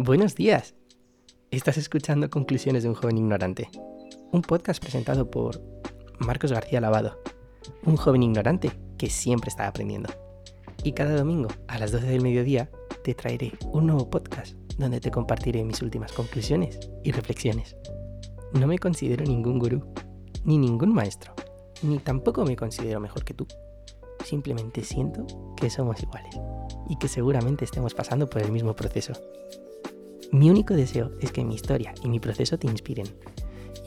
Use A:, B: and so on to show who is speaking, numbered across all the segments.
A: Buenos días. Estás escuchando Conclusiones de un joven ignorante, un podcast presentado por Marcos García Lavado, un joven ignorante que siempre está aprendiendo. Y cada domingo a las 12 del mediodía te traeré un nuevo podcast donde te compartiré mis últimas conclusiones y reflexiones. No me considero ningún gurú, ni ningún maestro, ni tampoco me considero mejor que tú. Simplemente siento que somos iguales y que seguramente estemos pasando por el mismo proceso. Mi único deseo es que mi historia y mi proceso te inspiren.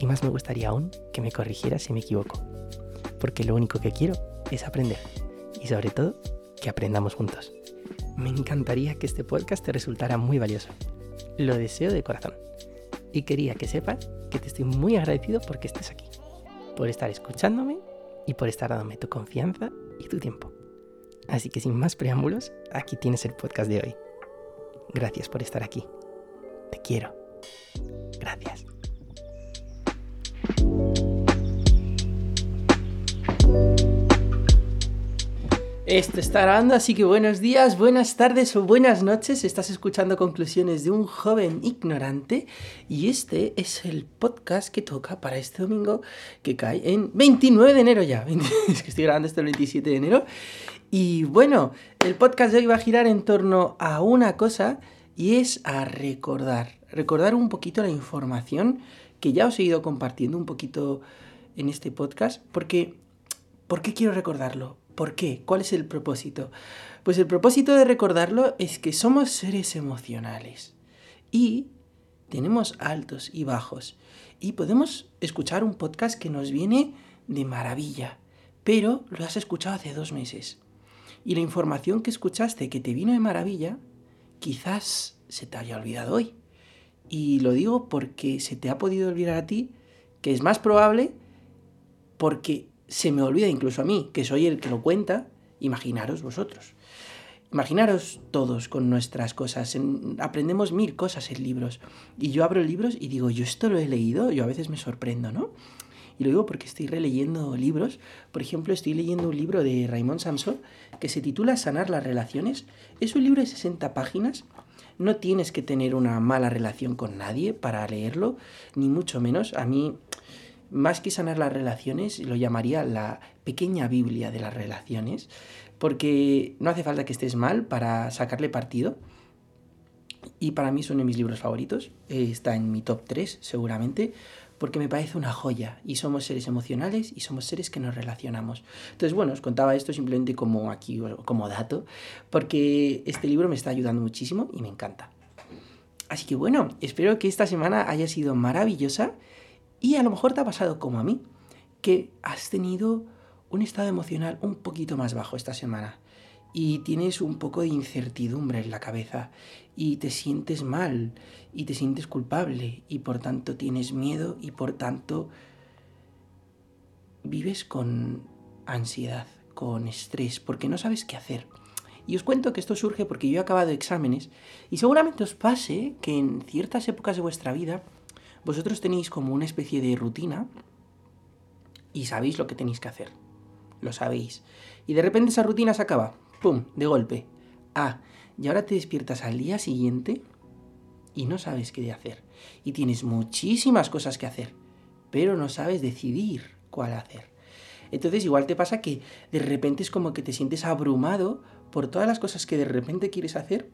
A: Y más me gustaría aún que me corrigieras si me equivoco. Porque lo único que quiero es aprender. Y sobre todo, que aprendamos juntos. Me encantaría que este podcast te resultara muy valioso. Lo deseo de corazón. Y quería que sepas que te estoy muy agradecido porque estés aquí. Por estar escuchándome y por estar dándome tu confianza y tu tiempo. Así que sin más preámbulos, aquí tienes el podcast de hoy. Gracias por estar aquí. Te quiero. Gracias. Esto está grabando, así que buenos días, buenas tardes o buenas noches. Estás escuchando conclusiones de un joven ignorante y este es el podcast que toca para este domingo que cae en 29 de enero ya. Es que estoy grabando esto el 27 de enero. Y bueno, el podcast de hoy va a girar en torno a una cosa y es a recordar, recordar un poquito la información que ya os he ido compartiendo un poquito en este podcast, porque ¿por qué quiero recordarlo? ¿Por qué? ¿Cuál es el propósito? Pues el propósito de recordarlo es que somos seres emocionales y tenemos altos y bajos y podemos escuchar un podcast que nos viene de maravilla, pero lo has escuchado hace dos meses. Y la información que escuchaste que te vino de maravilla quizás se te haya olvidado hoy. Y lo digo porque se te ha podido olvidar a ti, que es más probable porque se me olvida incluso a mí, que soy el que lo cuenta, imaginaros vosotros. Imaginaros todos con nuestras cosas. aprendemos mil cosas en libros. Y yo abro libros y digo, yo esto lo he leído, yo a veces me sorprendo, ¿no? Y lo digo porque estoy releyendo libros. Por ejemplo, estoy leyendo un libro de Raymond Samson que se titula Sanar las relaciones. Es un libro de 60 páginas. No tienes que tener una mala relación con nadie para leerlo, ni mucho menos. A mí, más que sanar las relaciones, lo llamaría la pequeña Biblia de las relaciones, porque no hace falta que estés mal para sacarle partido. Y para mí es uno de mis libros favoritos. Está en mi top 3, seguramente porque me parece una joya y somos seres emocionales y somos seres que nos relacionamos. Entonces, bueno, os contaba esto simplemente como aquí, como dato, porque este libro me está ayudando muchísimo y me encanta. Así que bueno, espero que esta semana haya sido maravillosa y a lo mejor te ha pasado como a mí, que has tenido un estado emocional un poquito más bajo esta semana y tienes un poco de incertidumbre en la cabeza y te sientes mal y te sientes culpable y por tanto tienes miedo y por tanto vives con ansiedad, con estrés, porque no sabes qué hacer. Y os cuento que esto surge porque yo he acabado exámenes y seguramente os pase que en ciertas épocas de vuestra vida vosotros tenéis como una especie de rutina y sabéis lo que tenéis que hacer. Lo sabéis. Y de repente esa rutina se acaba ¡Pum! De golpe. Ah, y ahora te despiertas al día siguiente y no sabes qué hacer. Y tienes muchísimas cosas que hacer, pero no sabes decidir cuál hacer. Entonces igual te pasa que de repente es como que te sientes abrumado por todas las cosas que de repente quieres hacer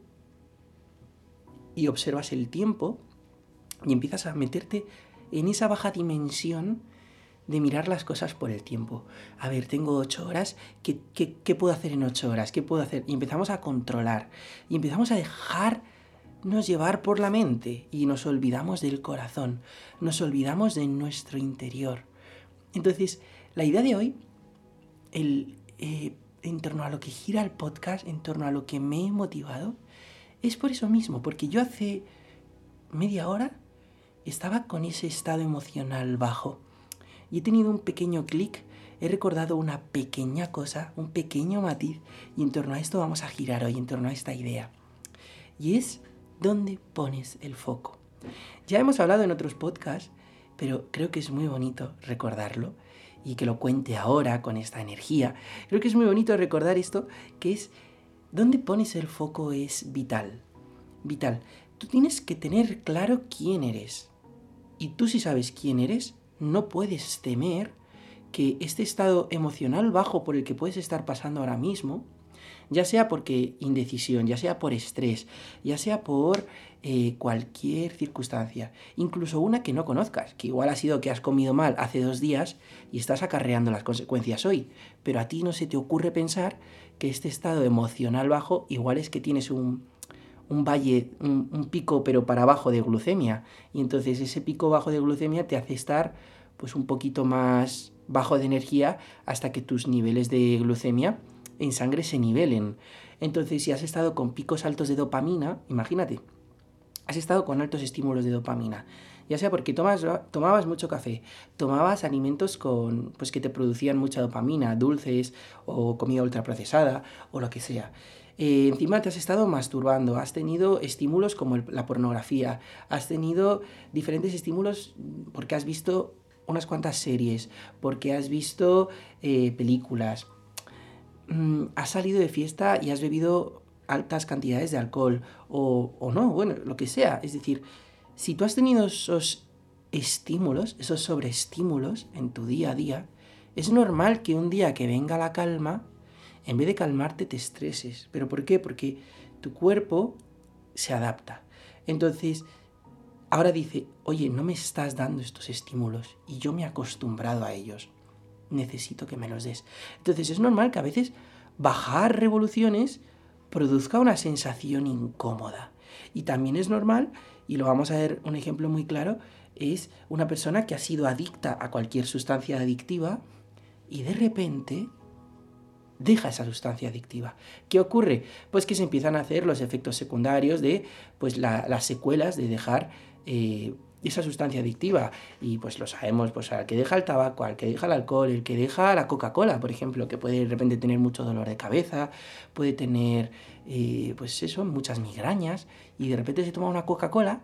A: y observas el tiempo y empiezas a meterte en esa baja dimensión de mirar las cosas por el tiempo. A ver, tengo ocho horas, ¿qué, qué, puedo hacer en ocho horas? ¿Qué puedo hacer? Y empezamos a controlar y empezamos a dejarnos llevar por la mente y nos olvidamos del corazón, nos olvidamos de nuestro interior. Entonces, la idea de hoy, el, eh, en torno a lo que gira el podcast, en torno a lo que me he motivado, es por eso mismo, porque yo hace media hora estaba con ese estado emocional bajo y he tenido un pequeño clic, he recordado una pequeña cosa, un pequeño matiz, y en torno a esto vamos a girar hoy, en torno a esta idea. Y es dónde pones el foco. Ya hemos hablado en otros podcasts, pero creo que es muy bonito recordarlo y que lo cuente ahora con esta energía. Creo que es muy bonito recordar esto, que es dónde pones el foco es vital. Vital. Tú tienes que tener claro quién eres. Y tú si sabes quién eres, no puedes temer que este estado emocional bajo por el que puedes estar pasando ahora mismo, ya sea porque indecisión, ya sea por estrés, ya sea por eh, cualquier circunstancia, incluso una que no conozcas, que igual ha sido que has comido mal hace dos días y estás acarreando las consecuencias hoy, pero a ti no se te ocurre pensar que este estado emocional bajo igual es que tienes un, un valle, un, pico pero para abajo de glucemia, y entonces ese pico bajo de glucemia te hace estar pues un poquito más bajo de energía hasta que tus niveles de glucemia en sangre se nivelen. Entonces, si has estado con picos altos de dopamina, imagínate, has estado con altos estímulos de dopamina, ya sea porque tomabas mucho café, tomabas alimentos con, pues, que te producían mucha dopamina, dulces o comida ultraprocesada o lo que sea. Eh, encima te has estado masturbando, has tenido estímulos como la pornografía, has tenido diferentes estímulos porque has visto unas cuantas series, porque has visto eh, películas, mm, has salido de fiesta y has bebido altas cantidades de alcohol, o, o no, bueno, lo que sea. Es decir, si tú has tenido esos estímulos, esos sobreestímulos en tu día a día, es normal que un día que venga la calma, en vez de calmarte te estreses. ¿Pero por qué? Porque tu cuerpo se adapta. Entonces, ahora dice, oye, no me estás dando estos estímulos y yo me he acostumbrado a ellos. Necesito que me los des. Entonces es normal que a veces bajar revoluciones produzca una sensación incómoda. Y también es normal, y lo vamos a ver un ejemplo muy claro, es una persona que ha sido adicta a cualquier sustancia adictiva y de repente deja esa sustancia adictiva. ¿Qué ocurre? Pues que se empiezan a hacer los efectos secundarios de pues, las secuelas de dejar eh, esa sustancia adictiva. Y pues lo sabemos, pues al que deja el tabaco, al que deja el alcohol, el que deja la Coca-Cola, por ejemplo, que puede de repente tener mucho dolor de cabeza, puede tener, eh, pues eso, muchas migrañas, y de repente se toma una Coca-Cola,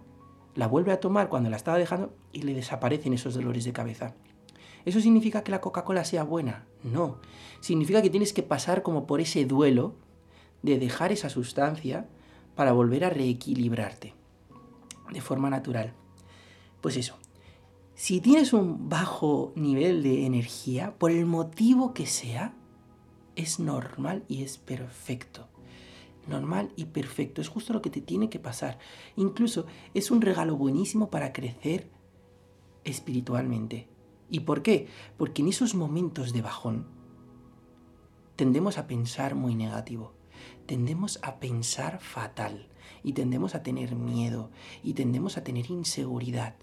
A: la vuelve a tomar cuando la estaba dejando y le desaparecen esos dolores de cabeza. ¿Eso significa que la Coca-Cola sea buena? No. Significa que tienes que pasar como por ese duelo de dejar esa sustancia para volver a reequilibrarte de forma natural. Pues eso, si tienes un bajo nivel de energía, por el motivo que sea, es normal y es perfecto. Normal y perfecto, es justo lo que te tiene que pasar. Incluso es un regalo buenísimo para crecer espiritualmente. ¿Y por qué? Porque en esos momentos de bajón tendemos a pensar muy negativo, tendemos a pensar fatal, y tendemos a tener miedo y tendemos a tener inseguridad.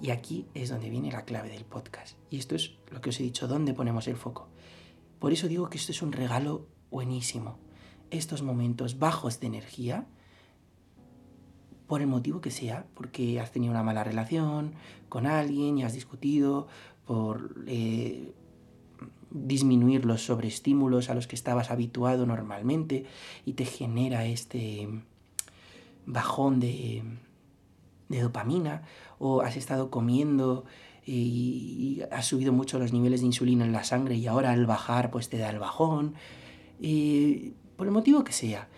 A: Y aquí es donde viene la clave del podcast. Y esto es lo que os he dicho, dónde ponemos el foco. Por eso digo que esto es un regalo buenísimo. Estos momentos bajos de energía, por el motivo que sea, porque has tenido una mala relación con alguien y has discutido, por eh, disminuir los sobreestímulos a los que estabas habituado normalmente y te genera este bajón de, dopamina o has estado comiendo y, has subido mucho los niveles de insulina en la sangre y ahora al bajar pues te da el bajón, por el motivo que sea.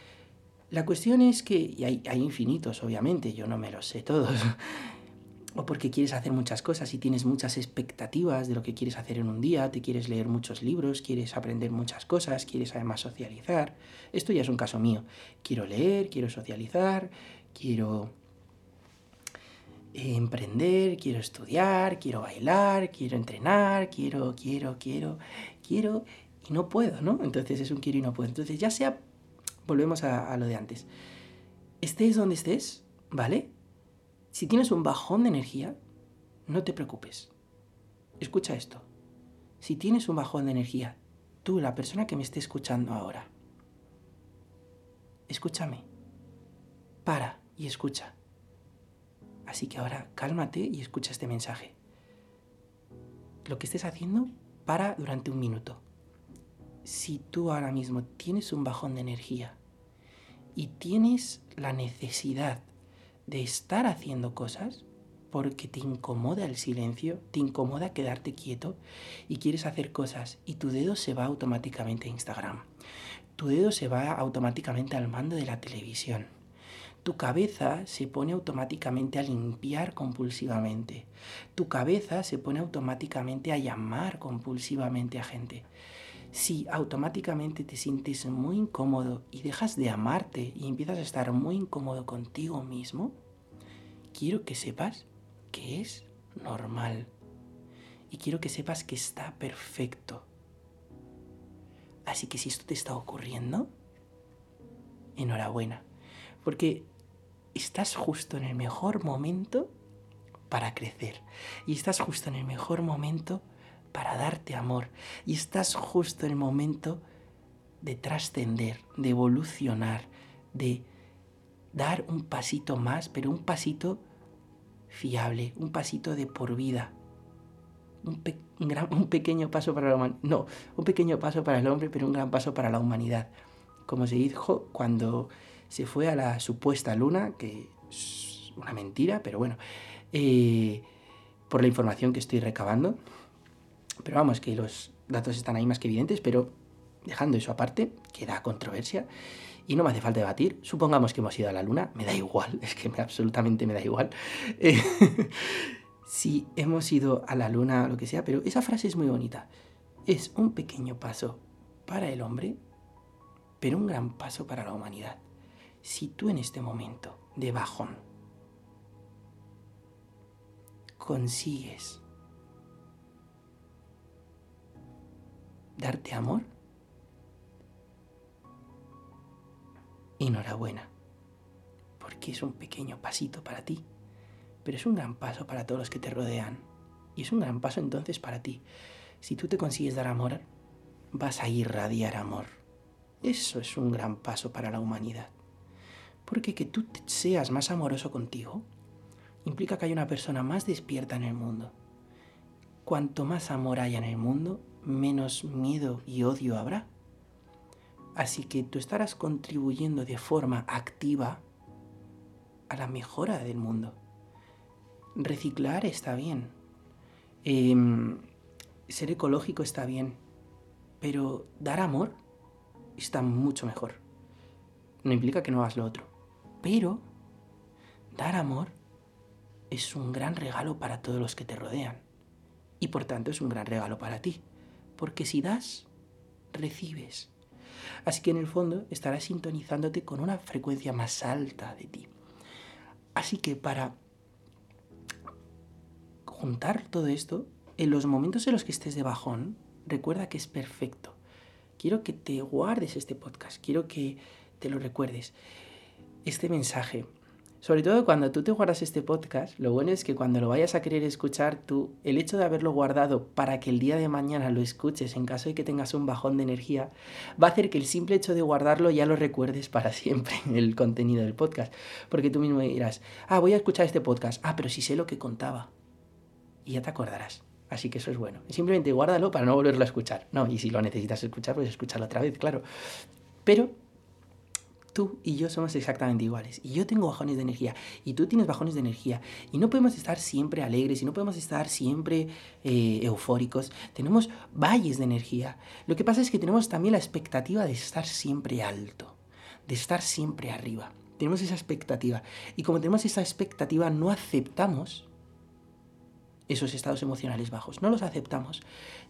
A: La cuestión es que, y hay, hay infinitos obviamente, yo no me los sé todos, o porque quieres hacer muchas cosas y tienes muchas expectativas de lo que quieres hacer en un día, te quieres leer muchos libros, quieres aprender muchas cosas, quieres además socializar. Esto ya es un caso mío. Quiero leer, quiero socializar, quiero emprender, quiero estudiar, quiero bailar, quiero entrenar, quiero, quiero, quiero, quiero y no puedo, ¿no? Entonces es un quiero y no puedo. Entonces ya sea, volvemos a, lo de antes. Estés donde estés, ¿vale? Si tienes un bajón de energía, no te preocupes. Escucha esto. Si tienes un bajón de energía, tú, la persona que me esté escuchando ahora, escúchame. Para y escucha. Así que ahora cálmate y escucha este mensaje. Lo que estés haciendo, para durante un minuto. Si tú ahora mismo tienes un bajón de energía y tienes la necesidad de estar haciendo cosas porque te incomoda el silencio, te incomoda quedarte quieto y quieres hacer cosas y tu dedo se va automáticamente a Instagram. Tu dedo se va automáticamente al mando de la televisión. tu cabeza se pone automáticamente a limpiar compulsivamente. Tu cabeza se pone automáticamente a llamar compulsivamente a gente. Si automáticamente te sientes muy incómodo y dejas de amarte y empiezas a estar muy incómodo contigo mismo, quiero que sepas que es normal. Y quiero que sepas que está perfecto. Así que si esto te está ocurriendo, enhorabuena. Porque estás justo en el mejor momento para crecer. Y estás justo en el mejor momento para darte amor. Y estás justo en el momento de trascender, de evolucionar, de dar un pasito más, pero un pasito fiable, un pasito de por vida. Un, un pequeño paso para la. No, un pequeño paso para el hombre, pero un gran paso para la humanidad. Como se dijo cuando se fue a la supuesta luna, que es una mentira, pero bueno, eh, por la información que estoy recabando. Pero vamos, que los datos están ahí más que evidentes, pero dejando eso aparte, que da controversia y no me hace falta debatir. Supongamos que hemos ido a la luna, me da igual, es que me, absolutamente me da igual. Eh, si hemos ido a la luna o lo que sea, pero esa frase es muy bonita. Es un pequeño paso para el hombre, pero un gran paso para la humanidad si tú en este momento de bajón consigues darte amor, enhorabuena, porque es un pequeño pasito para ti, pero es un gran paso para todos los que te rodean. Y es un gran paso entonces para ti. Si tú te consigues dar amor, vas a irradiar amor. Eso es un gran paso para la humanidad. Porque que tú seas más amoroso contigo implica que hay una persona más despierta en el mundo. Cuanto más amor haya en el mundo, menos miedo y odio habrá. Así que tú estarás contribuyendo de forma activa a la mejora del mundo. Reciclar está bien. Em, ser ecológico está bien. Pero dar amor está mucho mejor. No implica que no hagas lo otro. Pero dar amor es un gran regalo para todos los que te rodean. Y por tanto es un gran regalo para ti. Porque si das, recibes. Así que en el fondo estarás sintonizándote con una frecuencia más alta de ti. Así que para juntar todo esto, en los momentos en los que estés de bajón, recuerda que es perfecto. Quiero que te guardes este podcast, quiero que te lo recuerdes este mensaje. Sobre todo cuando tú te guardas este podcast, lo bueno es que cuando lo vayas a querer escuchar tú, el hecho de haberlo guardado para que el día de mañana lo escuches en caso de que tengas un bajón de energía, va a hacer que el simple hecho de guardarlo ya lo recuerdes para siempre, el contenido del podcast. Porque tú mismo dirás, ah, voy a escuchar este podcast, ah, pero si sé lo que contaba. Y ya te acordarás. Así que eso es bueno. Simplemente guárdalo para no volverlo a escuchar. No, y si lo necesitas escuchar, pues escúchalo otra vez, claro. Pero tú y yo somos exactamente iguales. Y yo tengo bajones de energía y tú tienes bajones de energía. Y no podemos estar siempre alegres y no podemos estar siempre eh, eufóricos. Tenemos valles de energía. Lo que pasa es que tenemos también la expectativa de estar siempre alto, de estar siempre arriba. Tenemos esa expectativa. Y como tenemos esa expectativa, no aceptamos esos estados emocionales bajos. No los aceptamos.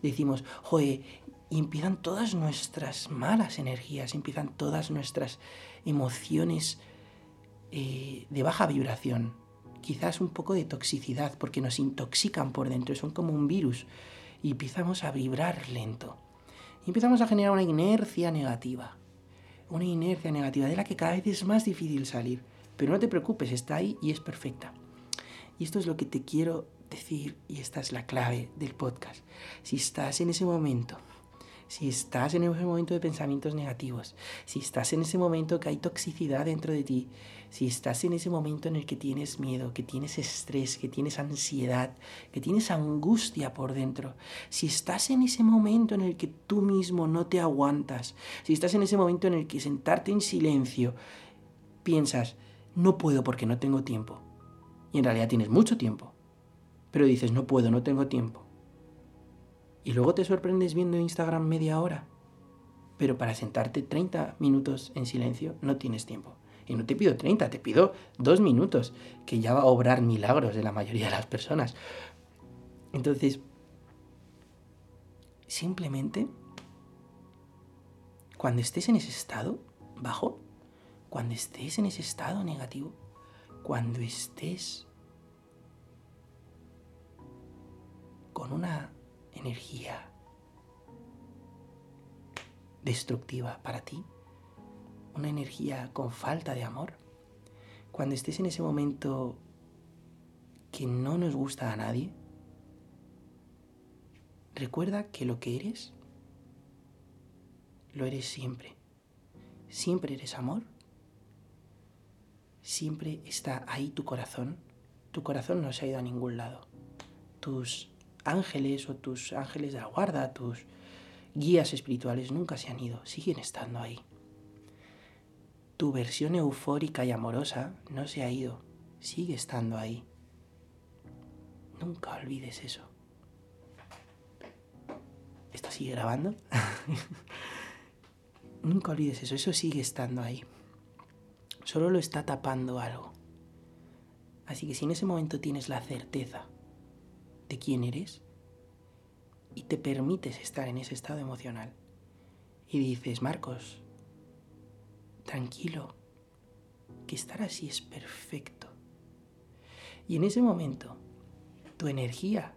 A: Decimos, joe, y empiezan todas nuestras malas energías, empiezan todas nuestras emociones eh, de baja vibración, quizás un poco de toxicidad, porque nos intoxican por dentro, son como un virus, y empezamos a vibrar lento. Y empezamos a generar una inercia negativa, una inercia negativa de la que cada vez es más difícil salir. Pero no te preocupes, está ahí y es perfecta. Y esto es lo que te quiero decir, y esta es la clave del podcast. Si estás en ese momento si estás en ese momento de pensamientos negativos, si estás en ese momento que hay toxicidad dentro de ti, si estás en ese momento en el que tienes miedo, que tienes estrés, que tienes ansiedad, que tienes angustia por dentro, si estás en ese momento en el que tú mismo no te aguantas, si estás en ese momento en el que sentarte en silencio, piensas, no puedo porque no tengo tiempo, y en realidad tienes mucho tiempo, pero dices, no puedo, no tengo tiempo y luego te sorprendes viendo Instagram media hora. Pero para sentarte 30 minutos en silencio no tienes tiempo. Y no te pido 30, te pido dos minutos, que ya va a obrar milagros de la mayoría de las personas. Entonces, simplemente, cuando estés en ese estado bajo, cuando estés en ese estado negativo, cuando estés con una energía destructiva para ti, una energía con falta de amor, cuando estés en ese momento que no nos gusta a nadie, recuerda que lo que eres, lo eres siempre. Siempre eres amor. Siempre está ahí tu corazón. Tu corazón no se ha ido a ningún lado. Tus ángeles o tus ángeles de la guarda, tus guías espirituales nunca se han ido, siguen estando ahí. Tu versión eufórica y amorosa no se ha ido, sigue estando ahí. Nunca olvides eso. ¿Esto sigue grabando? Nunca olvides eso, eso sigue estando ahí. Solo lo está tapando algo. Así que si en ese momento tienes la certeza de quién eres y te permites estar en ese estado emocional y dices, Marcos, tranquilo, que estar así es perfecto. Y en ese momento, tu energía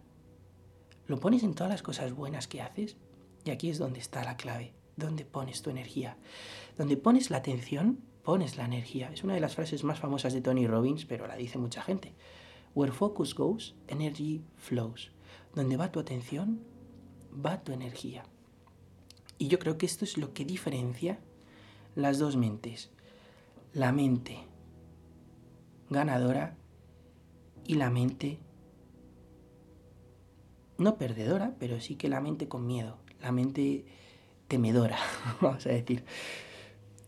A: lo pones en todas las cosas buenas que haces y aquí es donde está la clave, donde pones tu energía. Donde pones la atención, pones la energía. Es una de las frases más famosas de Tony Robbins, pero la dice mucha gente. Where focus goes, energy flows. Donde va tu atención, va tu energía. Y yo creo que esto es lo que diferencia las dos mentes. La mente ganadora y la mente no perdedora, pero sí que la mente con miedo, la mente temedora, vamos a decir,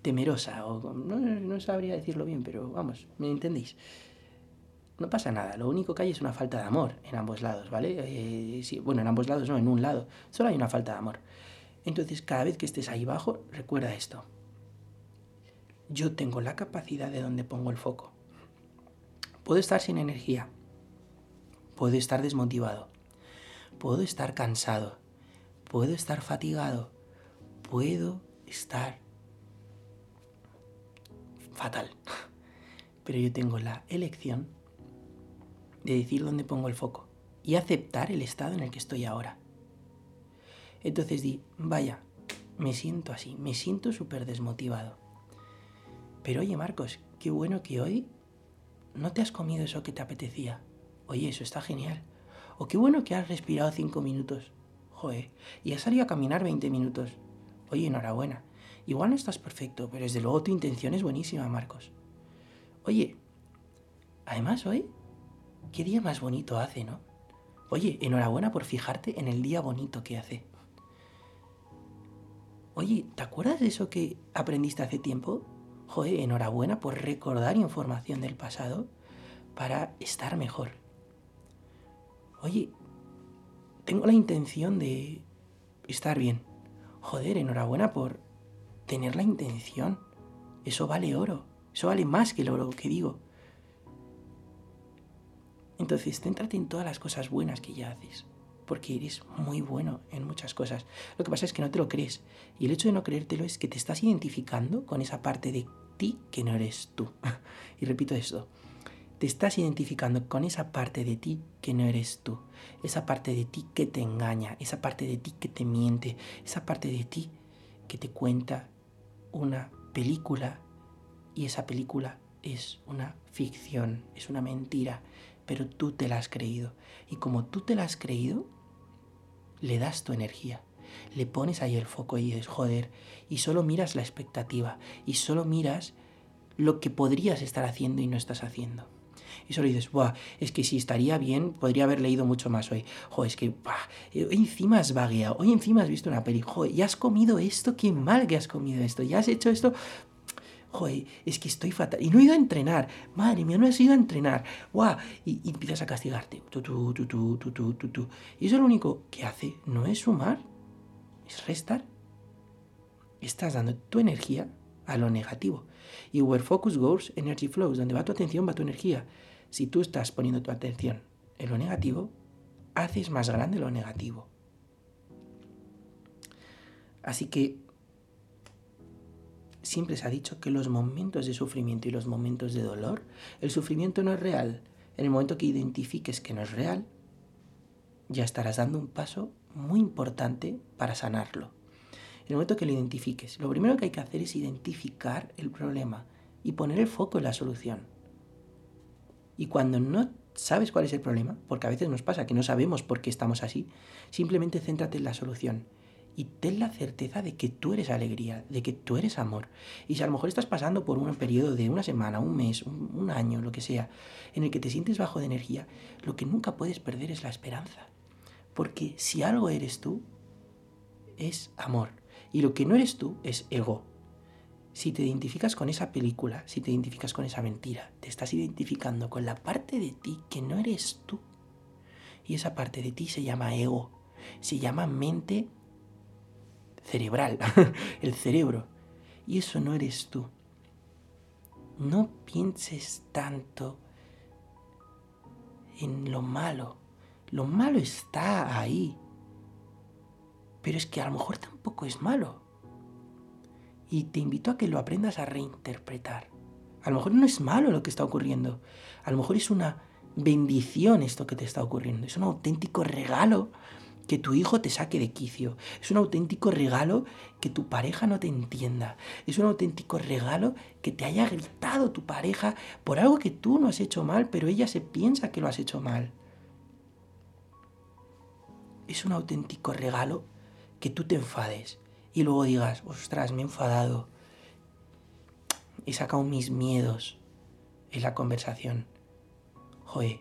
A: temerosa, o no, no sabría decirlo bien, pero vamos, ¿me entendéis? No pasa nada. Lo único que hay es una falta de amor en ambos lados, ¿vale? Eh, bueno, en ambos lados no, en un lado. Solo hay una falta de amor. Entonces, cada vez que estés ahí abajo, recuerda esto. Yo tengo la capacidad de donde pongo el foco. Puedo estar sin energía. Puedo estar desmotivado. Puedo estar cansado. Puedo estar fatigado. Puedo estar fatal. Pero yo tengo la elección de decir dónde pongo el foco y aceptar el estado en el que estoy ahora. Entonces di, vaya, me siento así, me siento súper desmotivado. Pero oye Marcos, qué bueno que hoy no te has comido eso que te apetecía. Oye, eso está genial. O qué bueno que has respirado cinco minutos. Joder, y has salido a caminar 20 minutos. Oye, enhorabuena. Igual no estás perfecto, pero desde luego tu intención es buenísima, Marcos. Oye, además hoy qué día más bonito hace, ¿no? Oye, enhorabuena por fijarte en el día bonito que hace. Oye, ¿te acuerdas de eso que aprendiste hace tiempo? Joder, enhorabuena por recordar información del pasado para estar mejor. Oye, tengo la intención de estar bien. Joder, enhorabuena por tener la intención. Eso vale oro. Eso vale más que el oro que digo. Entonces, céntrate en todas las cosas buenas que ya haces, porque eres muy bueno en muchas cosas. Lo que pasa es que no te lo crees. Y el hecho de no creértelo es que te estás identificando con esa parte de ti que no eres tú. y repito esto, te estás identificando con esa parte de ti que no eres tú, esa parte de ti que te engaña, esa parte de ti que te miente, esa parte de ti que te cuenta una película y esa película es una ficción, es una mentira, pero tú te la has creído. Y como tú te la has creído, le das tu energía. Le pones ahí el foco y dices, joder, y solo miras la expectativa, y solo miras lo que podrías estar haciendo y no estás haciendo. Y solo dices, Buah, es que si estaría bien, podría haber leído mucho más hoy. Joder, es que, hoy encima has vagueado, hoy encima has visto una peli, joder, ya has comido esto, qué mal que has comido esto, ya has hecho esto, joder, es que estoy fatal. Y no he ido a entrenar. Madre mía, no has ido a entrenar. ¡Guau! Y, empiezas a castigarte. y eso lo único que hace no es sumar, es restar. Estás dando tu energía a lo negativo. Y where focus goes, energy flows. Donde va tu atención, va tu energía. Si tú estás poniendo tu atención en lo negativo, haces más grande lo negativo. Así que siempre se ha dicho que los momentos de sufrimiento y los momentos de dolor, el sufrimiento no es real. En el momento que identifiques que no es real, ya estarás dando un paso muy importante para sanarlo. En el momento que lo identifiques, lo primero que hay que hacer es identificar el problema y poner el foco en la solución. Y cuando no sabes cuál es el problema, porque a veces nos pasa que no sabemos por qué estamos así, simplemente céntrate en la solución y ten la certeza de que tú eres alegría, de que tú eres amor. Y si a lo mejor estás pasando por un periodo de una semana, un mes, un, año, lo que sea, en el que te sientes bajo de energía, lo que nunca puedes perder es la esperanza. Porque si algo eres tú, es amor. Y lo que no eres tú es ego. Si te identificas con esa película, si te identificas con esa mentira, te estás identificando con la parte de ti que no eres tú. Y esa parte de ti se llama ego, se llama mente cerebral, el cerebro. Y eso no eres tú. No pienses tanto en lo malo. Lo malo está ahí. Pero es que a lo mejor tampoco es malo. Y te invito a que lo aprendas a reinterpretar. A lo mejor no es malo lo que está ocurriendo. A lo mejor es una bendición esto que te está ocurriendo. Es un auténtico regalo que tu hijo te saque de quicio. Es un auténtico regalo que tu pareja no te entienda. Es un auténtico regalo que te haya gritado tu pareja por algo que tú no has hecho mal, pero ella se piensa que lo has hecho mal. Es un auténtico regalo que tú te enfades y luego digas, ostras, me he enfadado. He sacado mis miedos en la conversación. Joder,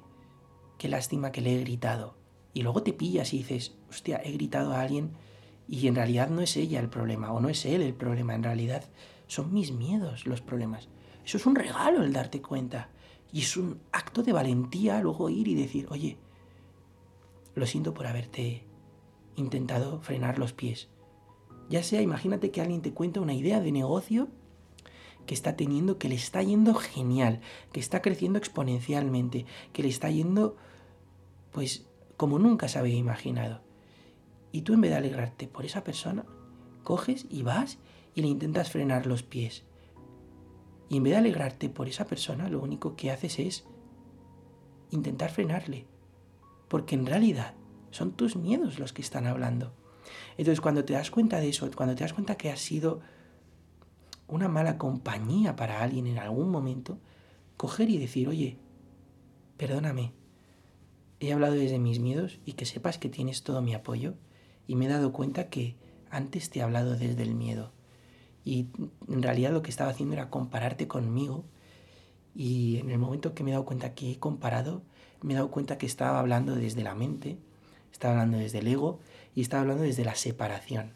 A: qué lástima que le he gritado y luego te pillas y dices, hostia, he gritado a alguien y en realidad no es ella el problema o no es él el problema, en realidad son mis miedos los problemas. Eso es un regalo el darte cuenta y es un acto de valentía luego ir y decir, oye, lo siento por haberte intentado frenar los pies. Ya sea, imagínate que alguien te cuenta una idea de negocio que está teniendo, que le está yendo genial, que está creciendo exponencialmente, que le está yendo, pues, como nunca se había imaginado. Y tú en vez de alegrarte por esa persona, coges y vas y le intentas frenar los pies. Y en vez de alegrarte por esa persona, lo único que haces es intentar frenarle. Porque en realidad son tus miedos los que están hablando. Entonces cuando te das cuenta de eso, cuando te das cuenta que has sido una mala compañía para alguien en algún momento, coger y decir, oye, perdóname, he hablado desde mis miedos y que sepas que tienes todo mi apoyo y me he dado cuenta que antes te he hablado desde el miedo y en realidad lo que estaba haciendo era compararte conmigo y en el momento que me he dado cuenta que he comparado, me he dado cuenta que estaba hablando desde la mente, estaba hablando desde el ego y estaba hablando desde la separación,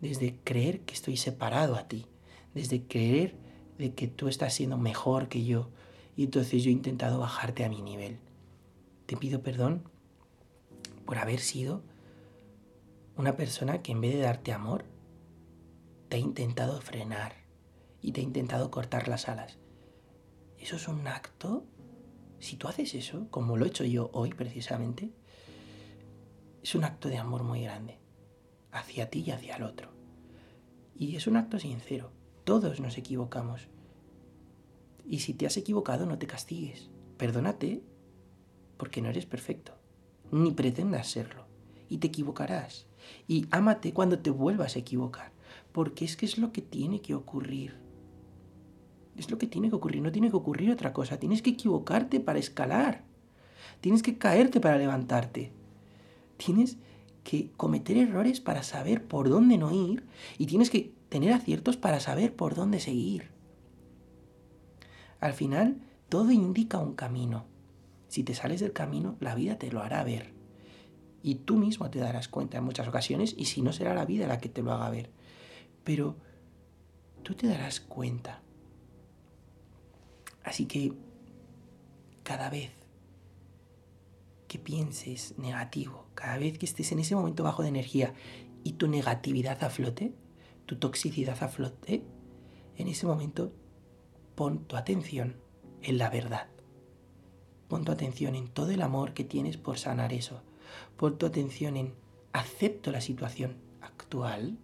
A: desde creer que estoy separado a ti, desde creer de que tú estás siendo mejor que yo y entonces yo he intentado bajarte a mi nivel. Te pido perdón por haber sido una persona que en vez de darte amor, te ha intentado frenar y te ha intentado cortar las alas. Eso es un acto, si tú haces eso, como lo he hecho yo hoy precisamente, es un acto de amor muy grande, hacia ti y hacia el otro. Y es un acto sincero, todos nos equivocamos. Y si te has equivocado, no te castigues, perdónate porque no eres perfecto, ni pretendas serlo, y te equivocarás. Y ámate cuando te vuelvas a equivocar, porque es que es lo que tiene que ocurrir. Es lo que tiene que ocurrir, no tiene que ocurrir otra cosa. Tienes que equivocarte para escalar. Tienes que caerte para levantarte. Tienes que cometer errores para saber por dónde no ir y tienes que tener aciertos para saber por dónde seguir. Al final, todo indica un camino. Si te sales del camino, la vida te lo hará ver. Y tú mismo te darás cuenta en muchas ocasiones, y si no será la vida la que te lo haga ver. Pero tú te darás cuenta. Así que cada vez que pienses negativo, cada vez que estés en ese momento bajo de energía y tu negatividad a flote, tu toxicidad a flote, en ese momento pon tu atención en la verdad. Pon tu atención en todo el amor que tienes por sanar eso. Pon tu atención en acepto la situación actual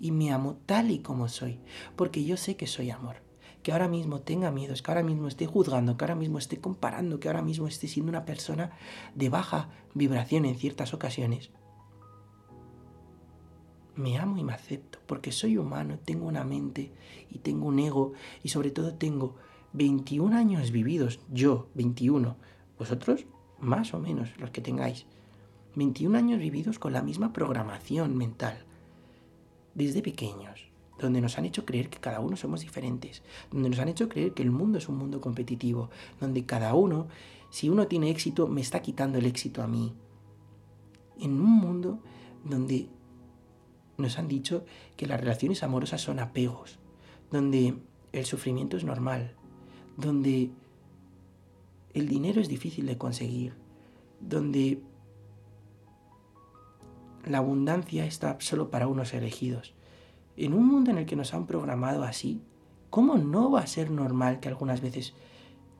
A: y me amo tal y como soy, porque yo sé que soy amor. Que ahora mismo tenga miedos, que ahora mismo esté juzgando, que ahora mismo esté comparando, que ahora mismo esté siendo una persona de baja vibración en ciertas ocasiones. Me amo y me acepto, porque soy humano, tengo una mente y tengo un ego y sobre todo tengo 21 años vividos, yo 21, vosotros más o menos los que tengáis, 21 años vividos con la misma programación mental, desde pequeños, donde nos han hecho creer que cada uno somos diferentes, donde nos han hecho creer que el mundo es un mundo competitivo, donde cada uno, si uno tiene éxito, me está quitando el éxito a mí. En un mundo donde nos han dicho que las relaciones amorosas son apegos, donde el sufrimiento es normal, donde el dinero es difícil de conseguir, donde la abundancia está solo para unos elegidos. En un mundo en el que nos han programado así, ¿cómo no va a ser normal que algunas veces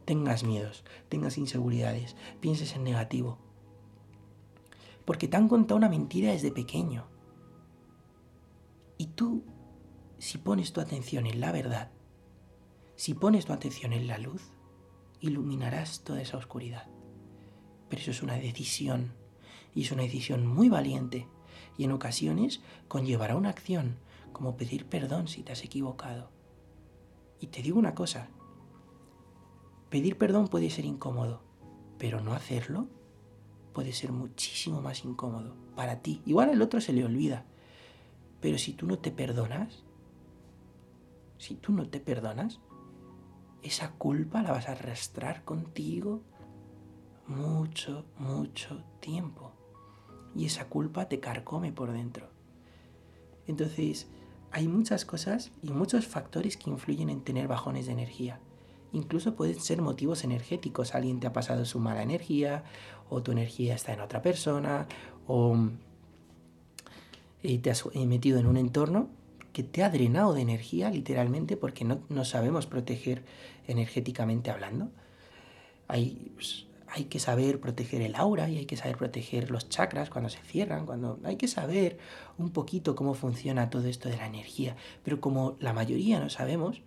A: tengas miedos, tengas inseguridades, pienses en negativo? Porque te han contado una mentira desde pequeño. Y tú, si pones tu atención en la verdad, si pones tu atención en la luz, iluminarás toda esa oscuridad. Pero eso es una decisión, y es una decisión muy valiente, y en ocasiones conllevará una acción, como pedir perdón si te has equivocado. Y te digo una cosa, pedir perdón puede ser incómodo, pero no hacerlo puede ser muchísimo más incómodo para ti. Igual al otro se le olvida, pero si tú no te perdonas, si tú no te perdonas, esa culpa la vas a arrastrar contigo mucho, mucho tiempo. Y esa culpa te carcome por dentro. Entonces, hay muchas cosas y muchos factores que influyen en tener bajones de energía. Incluso pueden ser motivos energéticos. Alguien te ha pasado su mala energía, o tu energía está en otra persona, o eh, te has metido en un entorno que te ha drenado de energía literalmente porque no, sabemos proteger energéticamente hablando. Hay, pues, hay que saber proteger el aura y hay que saber proteger los chakras cuando se cierran, cuando hay que saber un poquito cómo funciona todo esto de la energía. Pero como la mayoría no sabemos,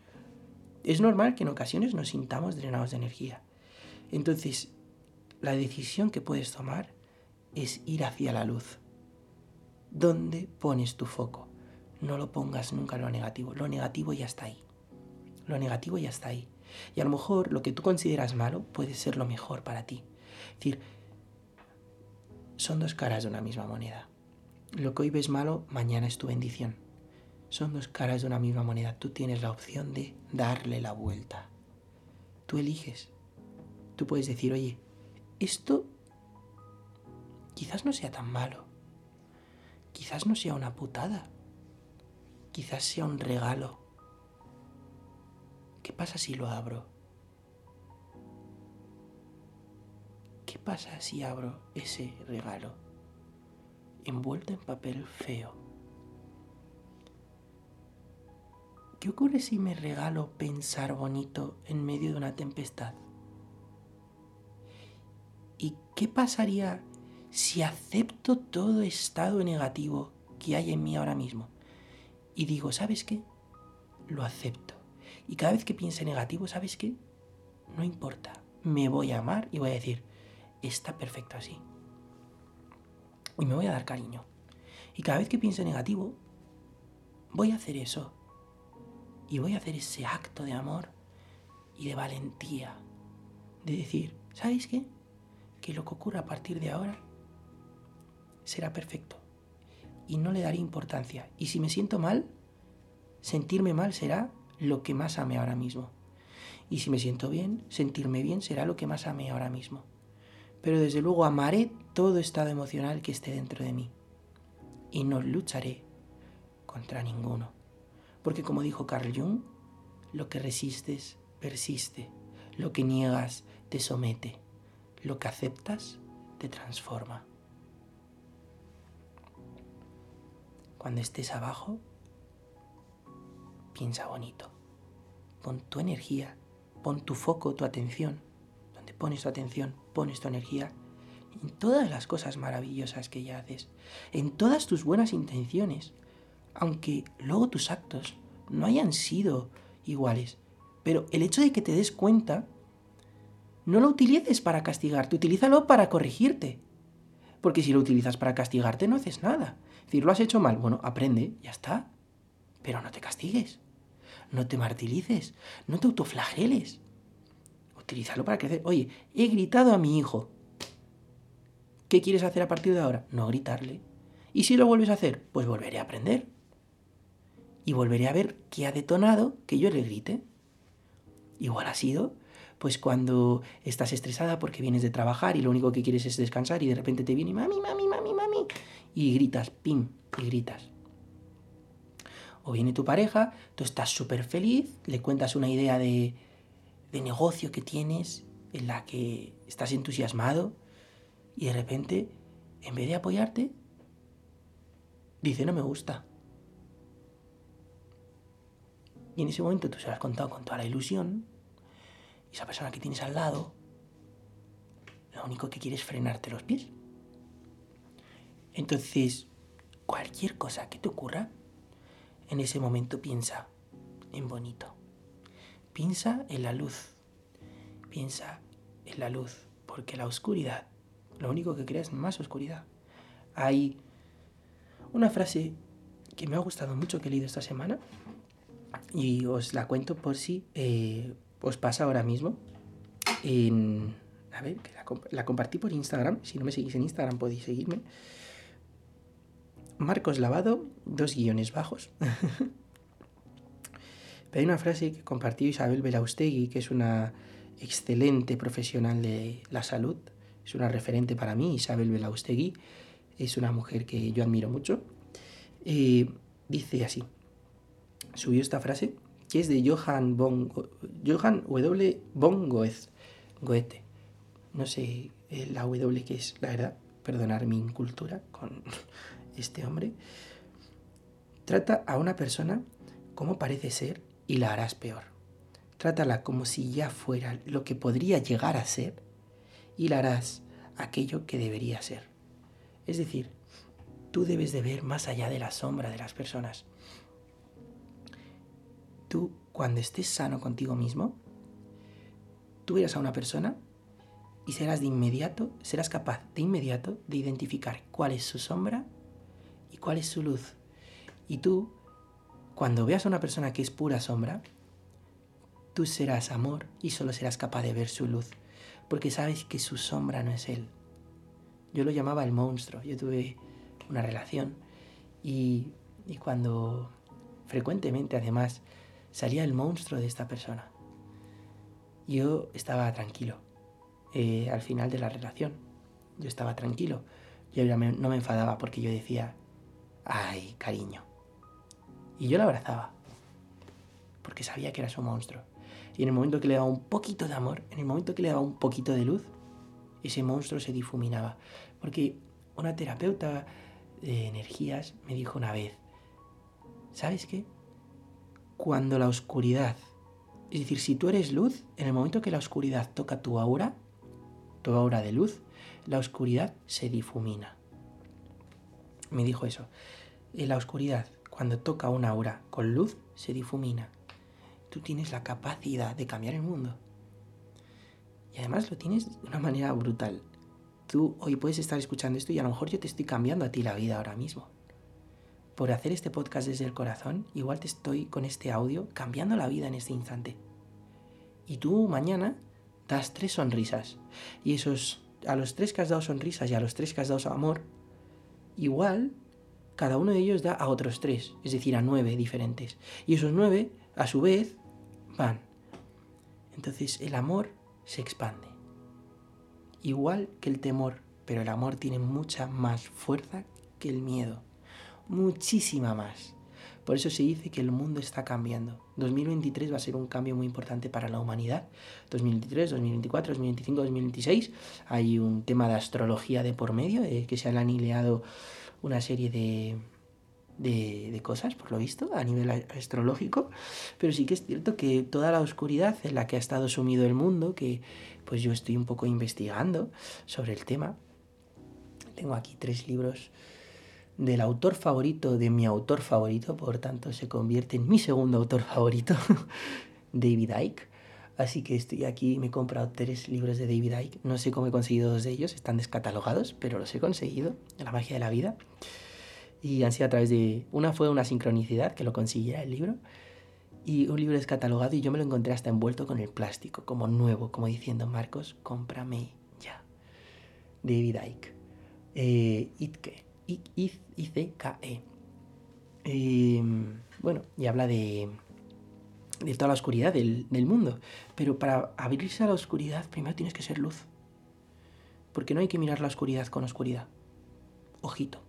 A: es normal que en ocasiones nos sintamos drenados de energía. Entonces, la decisión que puedes tomar es ir hacia la luz. ¿Dónde pones tu foco? No lo pongas nunca en lo negativo. Lo negativo ya está ahí. Lo negativo ya está ahí. Y a lo mejor lo que tú consideras malo puede ser lo mejor para ti. Es decir, son dos caras de una misma moneda. Lo que hoy ves malo, mañana es tu bendición. Son dos caras de una misma moneda. Tú tienes la opción de darle la vuelta. Tú eliges. Tú puedes decir, oye, esto quizás no sea tan malo. Quizás no sea una putada Quizás sea un regalo. ¿Qué pasa si lo abro? ¿Qué pasa si abro ese regalo envuelto en papel feo? ¿Qué ocurre si me regalo pensar bonito en medio de una tempestad? ¿Y qué pasaría si acepto todo estado negativo que hay en mí ahora mismo? Y digo, ¿sabes qué? Lo acepto. Y cada vez que piense negativo, ¿sabes qué? No importa. Me voy a amar y voy a decir, está perfecto así. Y me voy a dar cariño. Y cada vez que piense negativo, voy a hacer eso. Y voy a hacer ese acto de amor y de valentía. De decir, ¿sabes qué? Que lo que ocurra a partir de ahora será perfecto y no le daré importancia. Y si me siento mal, sentirme mal será lo que más ame ahora mismo. Y si me siento bien, sentirme bien será lo que más ame ahora mismo. Pero desde luego amaré todo estado emocional que esté dentro de mí. Y no lucharé contra ninguno. Porque como dijo Carl Jung, lo que resistes persiste, lo que niegas te somete, lo que aceptas te transforma. Cuando estés abajo, piensa bonito. pon tu energía, pon tu foco, tu atención, donde pones tu atención, pones tu energía en todas las cosas maravillosas que ya haces, en todas tus buenas intenciones, aunque luego tus actos no hayan sido iguales. Pero el hecho de que te des cuenta, no lo utilices para castigarte, utilízalo para corregirte. Porque si lo utilizas para castigarte, no haces nada. Decir, lo has hecho mal, bueno, aprende, ya está. Pero no te castigues, no te martirices, no te autoflageles. Utilízalo para crecer. Oye, he gritado a mi hijo. ¿Qué quieres hacer a partir de ahora? No gritarle. ¿Y si lo vuelves a hacer? Pues volveré a aprender y volveré a ver qué ha detonado que yo le grite. Igual ha sido, pues cuando estás estresada porque vienes de trabajar y lo único que quieres es descansar y de repente te viene mami, mami, mami, mami y gritas, pim, y gritas. O viene tu pareja, tú estás súper feliz, le cuentas una idea de, de negocio que tienes en la que estás entusiasmado y de repente, en vez de apoyarte, dice no me gusta. Y en ese momento tú se lo has contado con toda la ilusión. Y esa persona que tienes al lado, lo único que quiere es frenarte los pies. Entonces, cualquier cosa que te ocurra, en ese momento piensa en bonito. Piensa en la luz. Piensa en la luz. Porque la oscuridad, lo único que crea es más oscuridad. Hay una frase que me ha gustado mucho que he leído esta semana, y os la cuento por si eh, os pasa ahora mismo. a ver, la, compartí por Instagram. Si no me seguís en Instagram podéis seguirme. Marcos Lavado, dos guiones bajos. Pero hay una frase que compartió Isabel Belaustegui, que es una excelente profesional de la salud. Es una referente para mí, Isabel Belaustegui. Es una mujer que yo admiro mucho. Dice así subió esta frase, que es de Johann, Johann W. von Goethe. No sé eh, la W que es, la verdad, perdonar mi incultura con este hombre. Trata a una persona como parece ser y la harás peor. Trátala como si ya fuera lo que podría llegar a ser y la harás aquello que debería ser. Es decir, tú debes de ver más allá de la sombra de las personas tú, cuando estés sano contigo mismo, tú verás a una persona y serás de inmediato, serás capaz de inmediato de identificar cuál es su sombra y cuál es su luz. Y tú, cuando veas a una persona que es pura sombra, tú serás amor y solo serás capaz de ver su luz, porque sabes que su sombra no es él. Yo lo llamaba el monstruo, yo tuve una relación y, y cuando frecuentemente además salía el monstruo de esta persona. Yo estaba tranquilo eh, al final de la relación. Yo estaba tranquilo. Yo no me enfadaba porque yo decía, ay, cariño. Y yo la abrazaba. Porque sabía que era su monstruo. Y en el momento que le daba un poquito de amor, en el momento que le daba un poquito de luz, ese monstruo se difuminaba. Porque una terapeuta de energías me dijo una vez, ¿sabes qué? Cuando la oscuridad, es decir, si tú eres luz, en el momento que la oscuridad toca tu aura, tu aura de luz, la oscuridad se difumina. Me dijo eso. En la oscuridad, cuando toca una aura con luz, se difumina. Tú tienes la capacidad de cambiar el mundo. Y además lo tienes de una manera brutal. Tú hoy puedes estar escuchando esto y a lo mejor yo te estoy cambiando a ti la vida ahora mismo por hacer este podcast desde el corazón, igual te estoy con este audio cambiando la vida en este instante. Y tú mañana das tres sonrisas. Y esos, a los tres que has dado sonrisas y a los tres que has dado amor, igual cada uno de ellos da a otros tres, es decir, a nueve diferentes. Y esos nueve, a su vez, van. Entonces el amor se expande. Igual que el temor, pero el amor tiene mucha más fuerza que el miedo muchísima más. Por eso se dice que el mundo está cambiando. 2023 va a ser un cambio muy importante para la humanidad. 2023, 2024, 2025, 2026. Hay un tema de astrología de por medio, eh, que se han anileado una serie de, de, cosas, por lo visto, a nivel astrológico, pero sí que es cierto que toda la oscuridad en la que ha estado sumido el mundo, que pues yo estoy un poco investigando sobre el tema, tengo aquí tres libros del autor favorito de mi autor favorito, por tanto se convierte en mi segundo autor favorito, David Icke. Así que estoy aquí, me he comprado tres libros de David Icke. No sé cómo he conseguido dos de ellos, están descatalogados, pero los he conseguido, la magia de la vida. Y han sido a través de... Una fue una sincronicidad, que lo consiguiera el libro, y un libro descatalogado y yo me lo encontré hasta envuelto con el plástico, como nuevo, como diciendo, Marcos, cómprame ya. David Icke. Eh, Itke. I-C-K-E. Eh, bueno, y habla de, de toda la oscuridad del, del, mundo. Pero para abrirse a la oscuridad, primero tienes que ser luz. Porque no hay que mirar la oscuridad con oscuridad. Ojito.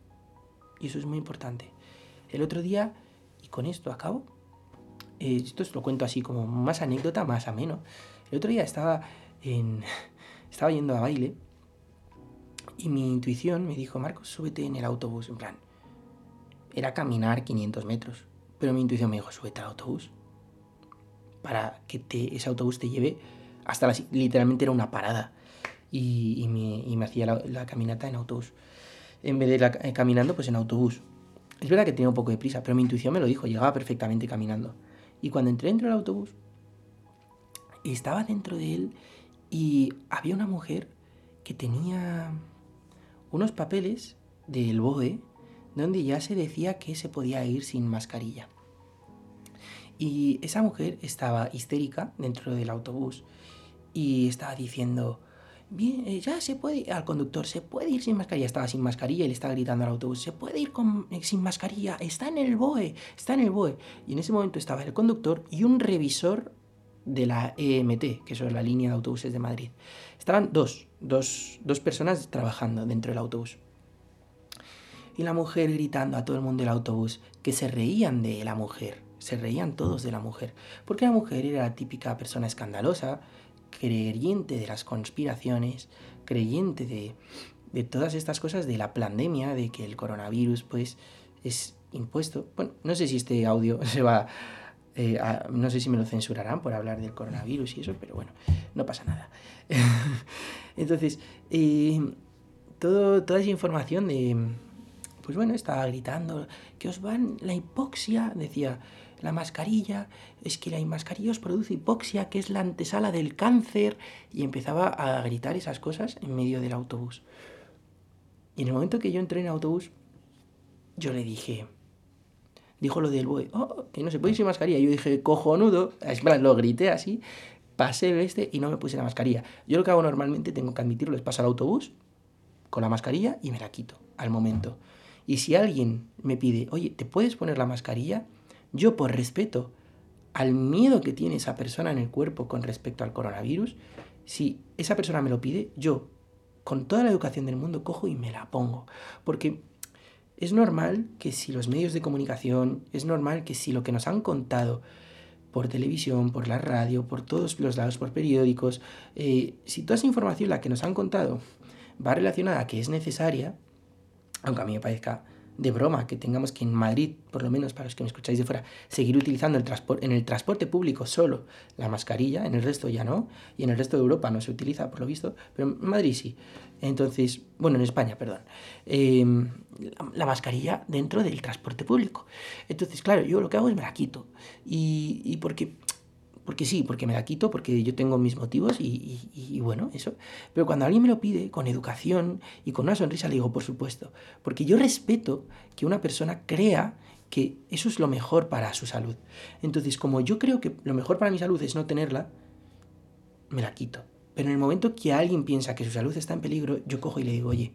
A: Y eso es muy importante. El otro día, y con esto acabo, eh, esto os lo cuento así como más anécdota, más ameno. El otro día estaba en, estaba yendo a baile y mi intuición me dijo, Marcos, súbete en el autobús. En plan, era caminar 500 metros. Pero mi intuición me dijo, súbete al autobús. Para que te, ese autobús te lleve hasta la... Literalmente era una parada. Y, me, hacía la, caminata en autobús. En vez de eh, caminando, pues en autobús. Es verdad que tenía un poco de prisa, pero mi intuición me lo dijo, llegaba perfectamente caminando. Y cuando entré dentro del autobús, estaba dentro de él y había una mujer que tenía unos papeles del BOE donde ya se decía que se podía ir sin mascarilla. Y esa mujer estaba histérica dentro del autobús y estaba diciendo, bien, eh, ya se puede, al conductor, se puede ir sin mascarilla. Estaba sin mascarilla y le estaba gritando al autobús, se puede ir con, eh, sin mascarilla, está en el BOE, está en el BOE. Y en ese momento estaba el conductor y un revisor de la EMT, que es la línea de autobuses de Madrid. Estaban dos, dos, dos personas trabajando dentro del autobús. Y la mujer gritando a todo el mundo del autobús que se reían de la mujer, se reían todos de la mujer, porque la mujer era la típica persona escandalosa, creyente de las conspiraciones, creyente de, de todas estas cosas, de la pandemia, de que el coronavirus pues es impuesto. Bueno, no sé si este audio se va eh, no sé si me lo censurarán por hablar del coronavirus y eso, pero bueno, no pasa nada. Entonces, eh, todo, toda esa información de, pues bueno, estaba gritando, que os van la hipoxia, decía, la mascarilla, es que la mascarilla os produce hipoxia, que es la antesala del cáncer, y empezaba a gritar esas cosas en medio del autobús. Y en el momento que yo entré en el autobús, yo le dije, dijo lo del BOE, oh, que no se puede ir sin mascarilla. Yo dije, cojonudo, es plan, lo grité así, pasé el este y no me puse la mascarilla. Yo lo que hago normalmente, tengo que admitirlo, es pasar al autobús con la mascarilla y me la quito al momento. Y si alguien me pide, oye, ¿te puedes poner la mascarilla? Yo por respeto al miedo que tiene esa persona en el cuerpo con respecto al coronavirus, si esa persona me lo pide, yo con toda la educación del mundo cojo y me la pongo. Porque es normal que si los medios de comunicación, es normal que si lo que nos han contado por televisión, por la radio, por todos los lados, por periódicos, eh, si toda esa información, la que nos han contado, va relacionada a que es necesaria, aunque a mí me parezca de broma que tengamos que en Madrid, por lo menos para los que me escucháis de fuera, seguir utilizando el transporte, en el transporte público solo la mascarilla, en el resto ya no, y en el resto de Europa no se utiliza, por lo visto, pero en Madrid sí. Entonces, bueno, en España, perdón, em, la, mascarilla dentro del transporte público. Entonces, claro, yo lo que hago es me la quito. Y, y porque porque sí, porque me la quito, porque yo tengo mis motivos y, bueno, eso. Pero cuando alguien me lo pide con educación y con una sonrisa, le digo, por supuesto, porque yo respeto que una persona crea que eso es lo mejor para su salud. Entonces, como yo creo que lo mejor para mi salud es no tenerla, me la quito. Pero en el momento que alguien piensa que su salud está en peligro, yo cojo y le digo, oye,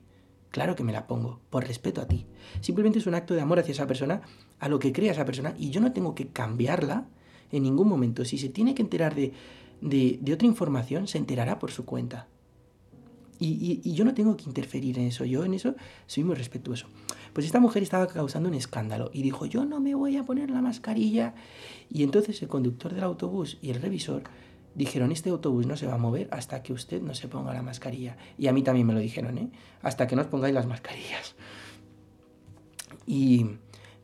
A: claro que me la pongo, por respeto a ti. Simplemente es un acto de amor hacia esa persona, a lo que crea esa persona, y yo no tengo que cambiarla en ningún momento. Si se tiene que enterar de, de, otra información, se enterará por su cuenta. Y, y, yo no tengo que interferir en eso, yo en eso soy muy respetuoso. Pues esta mujer estaba causando un escándalo y dijo, yo no me voy a poner la mascarilla. Y entonces el conductor del autobús y el revisor dijeron, este autobús no se va a mover hasta que usted no se ponga la mascarilla. Y a mí también me lo dijeron, ¿eh? Hasta que no os pongáis las mascarillas. Y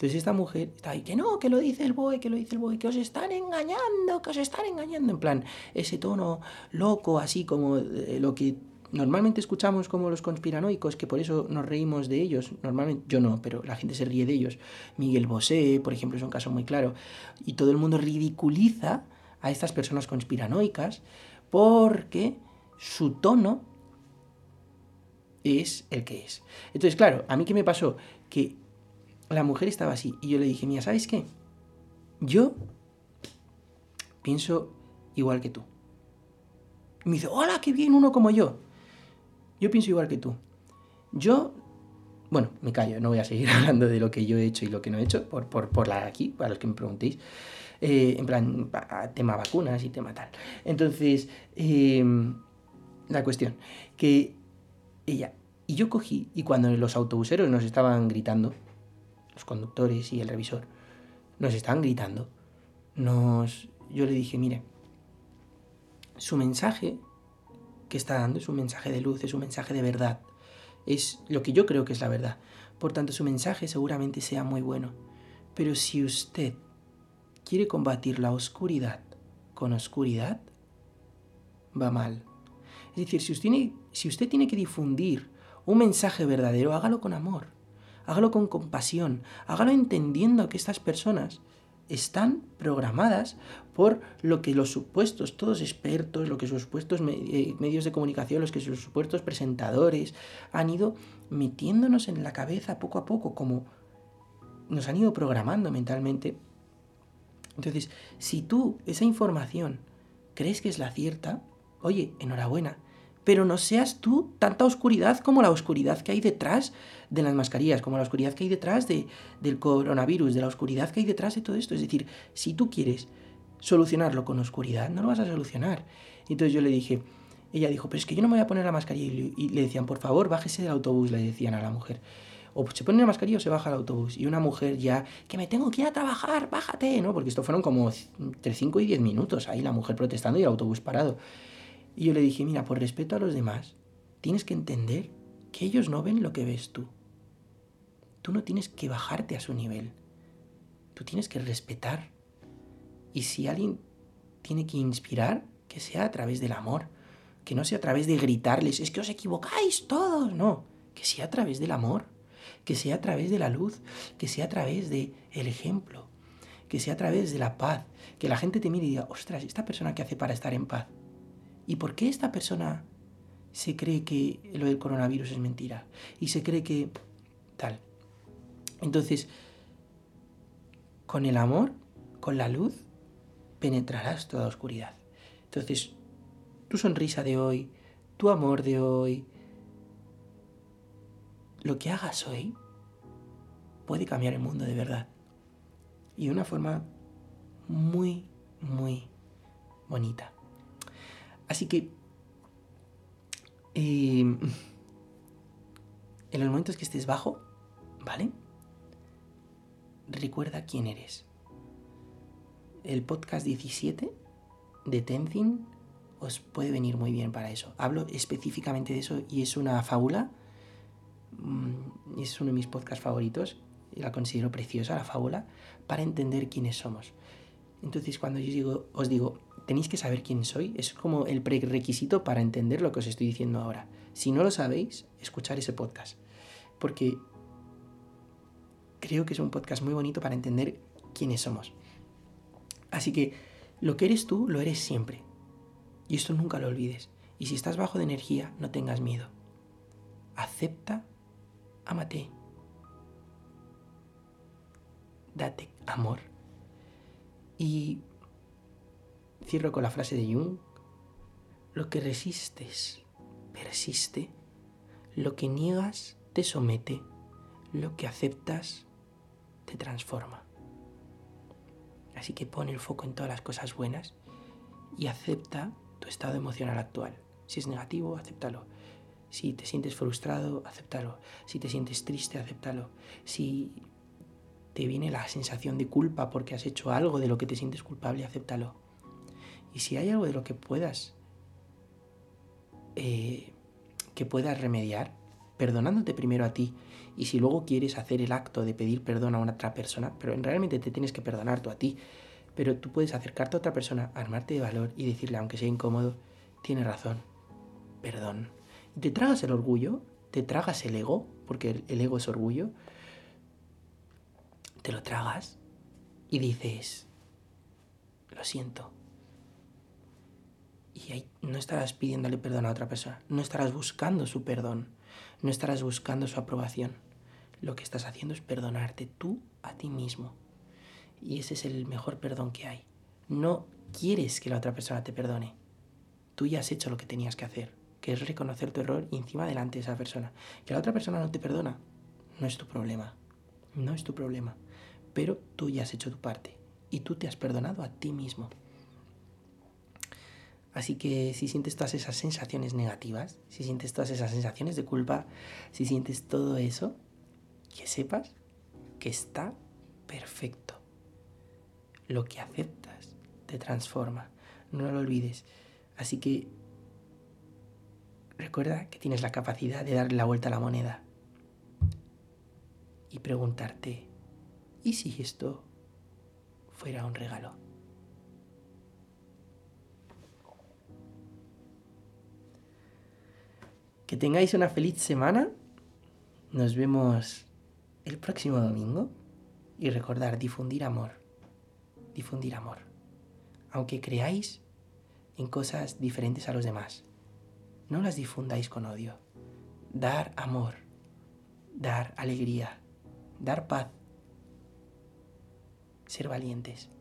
A: Entonces esta mujer está ahí, que no, que lo dice el boy, que lo dice el boy, que os están engañando, que os están engañando. En plan, ese tono loco, así como eh, lo que normalmente escuchamos como los conspiranoicos, que por eso nos reímos de ellos, normalmente yo no, pero la gente se ríe de ellos. Miguel Bosé, por ejemplo, es un caso muy claro. Y todo el mundo ridiculiza a estas personas conspiranoicas porque su tono es el que es. Entonces, claro, a mí qué me pasó? Que la mujer estaba así y yo le dije, mira, ¿sabes qué? Yo pienso igual que tú. Me dice, hola, qué bien uno como yo. Yo pienso igual que tú. Yo, bueno, me callo, no voy a seguir hablando de lo que yo he hecho y lo que no he hecho, por, por, por la aquí, para los que me preguntéis. Eh, en plan, tema vacunas y tema tal. Entonces, em, la cuestión, que ella, y yo cogí, y cuando los autobuseros nos estaban gritando, los conductores y el revisor, nos estaban gritando, nos, yo le dije, mire, su mensaje que está dando es un mensaje de luz, es un mensaje de verdad, es lo que yo creo que es la verdad. Por tanto, su mensaje seguramente sea muy bueno. Pero si usted quiere combatir la oscuridad con oscuridad, va mal. Es decir, si usted, si usted tiene que difundir un mensaje verdadero, hágalo con amor, hágalo con compasión, hágalo entendiendo que estas personas están programadas por lo que los supuestos, todos expertos, lo que sus supuestos eh, medios de comunicación, los que sus supuestos presentadores han ido metiéndonos en la cabeza poco a poco, como nos han ido programando mentalmente. Entonces, si tú esa información crees que es la cierta, oye, enhorabuena, pero no seas tú tanta oscuridad como la oscuridad que hay detrás de las mascarillas, como la oscuridad que hay detrás de, del coronavirus, de la oscuridad que hay detrás de todo esto. Es decir, si tú quieres solucionarlo con oscuridad, no lo vas a solucionar. Entonces yo le dije, ella dijo, pero es que yo no me voy a poner la mascarilla. Y le decían, por favor, bájese del autobús, le decían a la mujer. O se pone la mascarilla o se baja al autobús. Y una mujer ya, que me tengo que ir a trabajar, bájate, ¿no? Porque esto fueron como entre 5 y 10 minutos ahí la mujer protestando y el autobús parado. Y yo le dije, mira, por respeto a los demás, tienes que entender que ellos no ven lo que ves tú. Tú no tienes que bajarte a su nivel. Tú tienes que respetar. Y si alguien tiene que inspirar, que sea a través del amor. Que no sea a través de gritarles, es que os equivocáis todos. No, que sea a través del amor. Que sea a través de la luz. Que sea a través del el ejemplo. Que sea a través de la paz. Que la gente te mire y diga, ostras, ¿esta persona qué hace para estar en paz? ¿Y por qué esta persona se cree que lo del coronavirus es mentira? Y se cree que tal. Entonces, con el amor, con la luz, penetrarás toda oscuridad. Entonces, tu sonrisa de hoy, tu amor de hoy, lo que hagas hoy puede cambiar el mundo de verdad. Y de una forma muy, muy bonita. Así que em, en los momentos que estés bajo, ¿vale? Recuerda quién eres. El podcast 17 de Tenzin os puede venir muy bien para eso. Hablo específicamente de eso y es una fábula. Mm, es uno de mis podcasts favoritos y la considero preciosa, la fábula, para entender quiénes somos. Entonces, cuando yo os digo, tenéis que saber quién soy. Es como el prerequisito para entender lo que os estoy diciendo ahora. Si no lo sabéis, escuchar ese podcast. Porque creo que es un podcast muy bonito para entender quiénes somos. Así que lo que eres tú, lo eres siempre. Y esto nunca lo olvides. Y si estás bajo de energía, no tengas miedo. Acepta, amate. Date amor. Y Cierro con la frase de Jung. Lo que resistes persiste. Lo que niegas te somete. Lo que aceptas te transforma. Así que pon el foco en todas las cosas buenas y acepta tu estado emocional actual. Si es negativo, acéptalo. Si te sientes frustrado, acéptalo. Si te sientes triste, acéptalo. Si te viene la sensación de culpa porque has hecho algo de lo que te sientes culpable, acéptalo. Y si hay algo de lo que puedas, eh, que puedas remediar, perdonándote primero a ti Y si luego quieres hacer el acto de pedir perdón a una otra persona, pero realmente te tienes que perdonar tú a ti, pero tú puedes acercarte a otra persona, armarte de valor y decirle, aunque sea incómodo, tiene razón, perdón. Te tragas el orgullo, te tragas el ego, porque el ego es orgullo, te lo tragas y dices, lo siento. Y ahí no estarás pidiéndole perdón a otra persona, no estarás buscando su perdón, no estarás buscando su aprobación. Lo que estás haciendo es perdonarte tú a ti mismo. Y ese es el mejor perdón que hay. No quieres que la otra persona te perdone. Tú ya has hecho lo que tenías que hacer, que es reconocer tu error y encima delante de esa persona. Que la otra persona no te perdona, no es tu problema. No es tu problema. Pero tú ya has hecho tu parte y tú te has perdonado a ti mismo. Así que si sientes todas esas sensaciones negativas, si sientes todas esas sensaciones de culpa, si sientes todo eso, que sepas que está perfecto. Lo que aceptas te transforma. No lo olvides. Así que recuerda que tienes la capacidad de darle la vuelta a la moneda y preguntarte, ¿y si esto fuera un regalo? Que tengáis una feliz semana. Nos vemos el próximo domingo. Y recordar, difundir amor. Difundir amor. Aunque creáis en cosas diferentes a los demás, no las difundáis con odio. Dar amor, dar alegría, dar paz, ser valientes,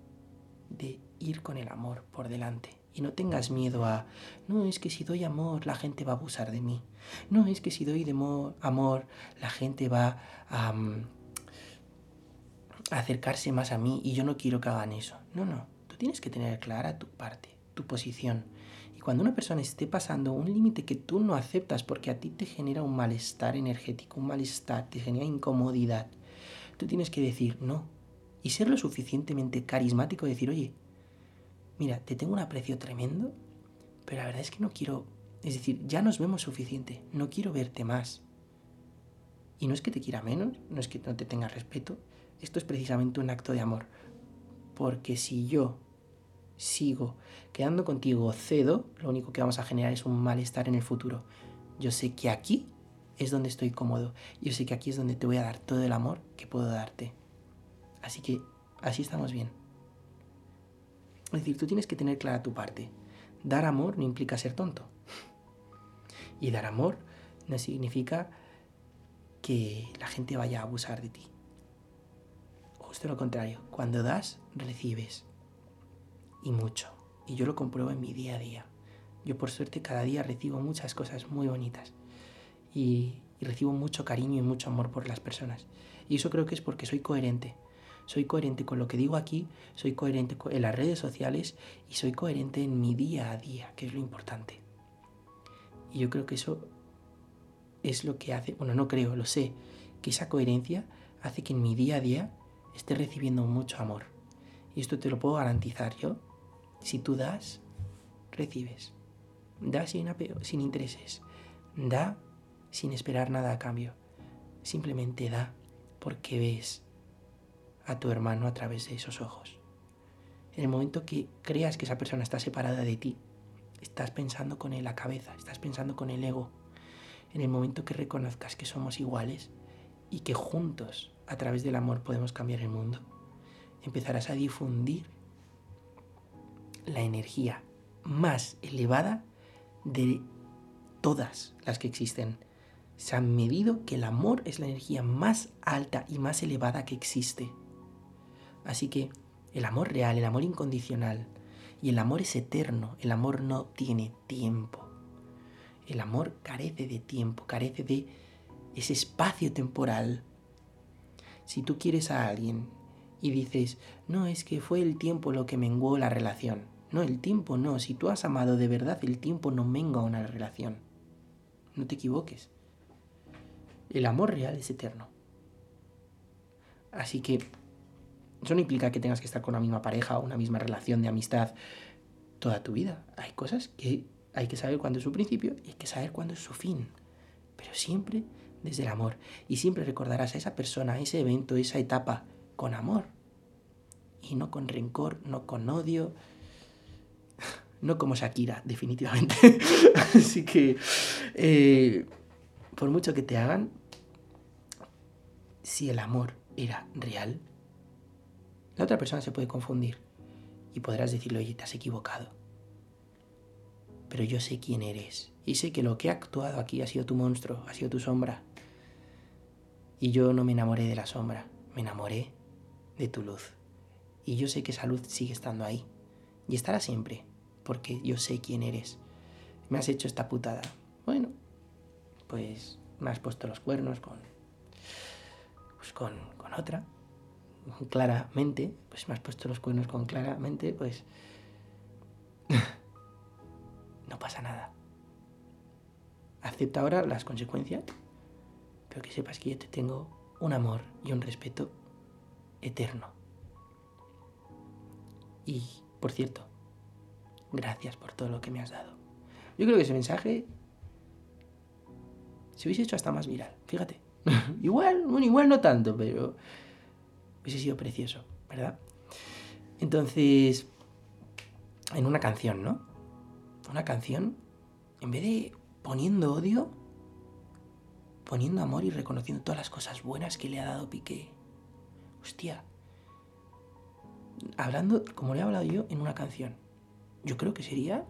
A: de ir con el amor por delante. Y no tengas miedo a, no es que si doy amor la gente va a abusar de mí. No es que si doy de amor la gente va a, mm, a acercarse más a mí y yo no quiero que hagan eso. No, no, tú tienes que tener clara tu parte, tu posición. Y cuando una persona esté pasando un límite que tú no aceptas porque a ti te genera un malestar energético, un malestar, te genera incomodidad, tú tienes que decir no. Y ser lo suficientemente carismático y decir, oye, mira, te tengo un aprecio tremendo, pero la verdad es que no quiero, es decir, ya nos vemos suficiente, no quiero verte más. Y no es que te quiera menos, no es que no te tenga respeto, esto es precisamente un acto de amor. Porque si yo sigo quedando contigo, cedo, lo único que vamos a generar es un malestar en el futuro. Yo sé que aquí es donde estoy cómodo. Yo sé que aquí es donde te voy a dar todo el amor que puedo darte. Así que así estamos bien. Es decir, tú tienes que tener clara tu parte. Dar amor no implica ser tonto. Y dar amor no significa que la gente vaya a abusar de ti. Justo lo contrario, cuando das, recibes. Y mucho. Y yo lo compruebo en mi día a día. Yo por suerte cada día recibo muchas cosas muy bonitas y, recibo mucho cariño y mucho amor por las personas. Y eso creo que es porque soy coherente. Soy coherente con lo que digo aquí, soy coherente en las redes sociales y soy coherente en mi día a día, que es lo importante. Y yo creo que eso es lo que hace, bueno, no creo, lo sé, que esa coherencia hace que en mi día a día esté recibiendo mucho amor. Y esto te lo puedo garantizar yo. Si tú das, recibes. Da sin, sin intereses. Da sin esperar nada a cambio. Simplemente da porque ves a tu hermano a través de esos ojos. En el momento que creas que esa persona está separada de ti, estás pensando con la cabeza, estás pensando con el ego. En el momento que reconozcas que somos iguales y que juntos, a través del amor, podemos cambiar el mundo, empezarás a difundir la energía más elevada de todas las que existen se han medido que el amor es la energía más alta y más elevada que existe. Así que el amor real, el amor incondicional, y el amor es eterno, el amor no tiene tiempo. El amor carece de tiempo, carece de ese espacio temporal. Si tú quieres a alguien y dices, no, es que fue el tiempo lo que menguó la relación. No, el tiempo no. Si tú has amado de verdad, el tiempo no mengua una relación. No te equivoques. El amor real es eterno. Así que eso no implica que tengas que estar con una misma pareja o una misma relación de amistad toda tu vida. Hay cosas que hay que saber cuándo es su principio y hay que saber cuándo es su fin. Pero siempre desde el amor. Y siempre recordarás a esa persona, a ese evento, esa etapa, con amor. Y no con rencor, no con odio. No como Shakira, definitivamente. Así que, eh, por mucho que te hagan, si el amor era real, la otra persona se puede confundir y podrás decirle, oye, te has equivocado. Pero yo sé quién eres y sé que lo que ha actuado aquí ha sido tu monstruo, ha sido tu sombra. Y yo no me enamoré de la sombra, me enamoré de tu luz. Y yo sé que esa luz sigue estando ahí. Y estará siempre, porque yo sé quién eres. Me has hecho esta putada. Bueno, pues me has puesto los cuernos con, pues con, con otra. Claramente, pues me has puesto los cuernos con claramente, pues no pasa nada. Acepta ahora las consecuencias pero que sepas que yo te tengo un amor y un respeto eterno. Y, por cierto, gracias por todo lo que me has dado. Yo creo que ese mensaje se hubiese hecho hasta más viral, fíjate. igual, bueno, igual no tanto, pero hubiese sido precioso, ¿verdad? Entonces, en una canción, ¿no? Una canción, en vez de poniendo odio, poniendo amor y reconociendo todas las cosas buenas que le ha dado Piqué. Hostia. Hablando, como le he hablado yo, en una canción. Yo creo que sería...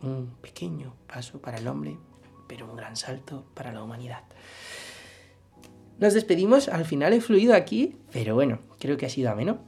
A: Un pequeño paso para el hombre, pero un gran salto para la humanidad. Nos despedimos, al final he fluido aquí, pero bueno, creo que ha sido ameno.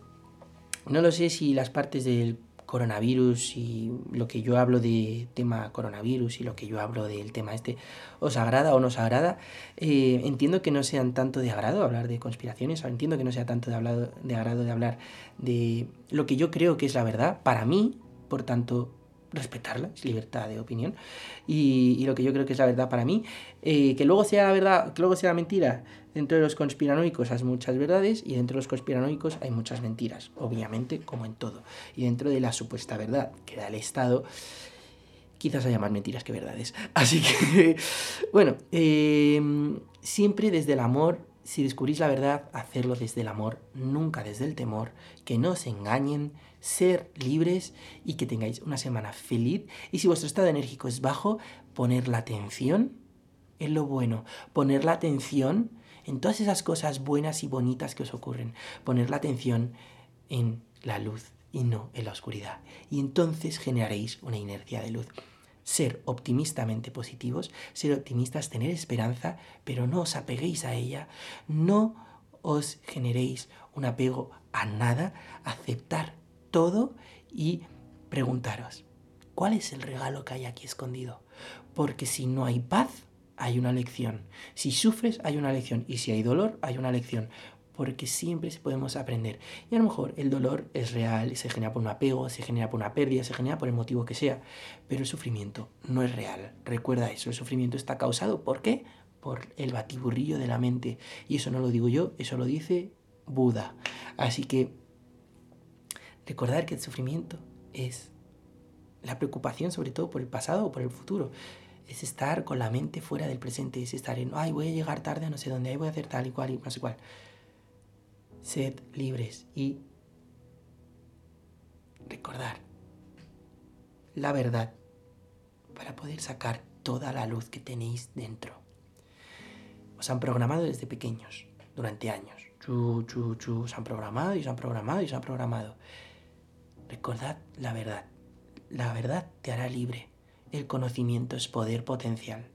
A: No lo sé si las partes del coronavirus y lo que yo hablo de tema coronavirus y lo que yo hablo del tema este os agrada o no os agrada, eh, entiendo que no sean tanto de agrado hablar de conspiraciones, entiendo que no sea tanto de, hablar, de agrado de hablar de lo que yo creo que es la verdad para mí, por tanto respetarla, es libertad de opinión, y, lo que yo creo que es la verdad para mí, eh, que luego sea la verdad, que luego sea mentira, dentro de los conspiranoicos hay muchas verdades y dentro de los conspiranoicos hay muchas mentiras, obviamente, como en todo. Y dentro de la supuesta verdad que da el Estado, quizás haya más mentiras que verdades. Así que, bueno, eh, siempre desde el amor si descubrís la verdad, hacerlo desde el amor, nunca desde el temor, que no os engañen, ser libres y que tengáis una semana feliz. Y si vuestro estado enérgico es bajo, poner la atención en lo bueno, poner la atención en todas esas cosas buenas y bonitas que os ocurren, poner la atención en la luz y no en la oscuridad. Y entonces generaréis una inercia de luz. Ser optimistamente positivos, ser optimistas, tener esperanza, pero no os apeguéis a ella, no os generéis un apego a nada, aceptar todo y preguntaros, ¿cuál es el regalo que hay aquí escondido? Porque si no hay paz, hay una lección. Si sufres, hay una lección. Y si hay dolor, hay una lección porque siempre podemos aprender. Y a lo mejor el dolor es real, se genera por un apego, se genera por una pérdida, se genera por el motivo que sea, pero el sufrimiento no es real. Recuerda eso, el sufrimiento está causado, ¿por qué? Por el batiburrillo de la mente. Y eso no lo digo yo, eso lo dice Buda. Así que recordar que el sufrimiento es la preocupación sobre todo por el pasado o por el futuro. Es estar con la mente fuera del presente, es estar en, ay, voy a llegar tarde a no sé dónde, ay, voy a hacer tal y cual y más y cual sed libres y recordar la verdad para poder sacar toda la luz que tenéis dentro. Os han programado desde pequeños, durante años. Chu, chu, chu, os han programado y os han programado y os han programado. Recordad la verdad. La verdad te hará libre. El conocimiento es poder potencial.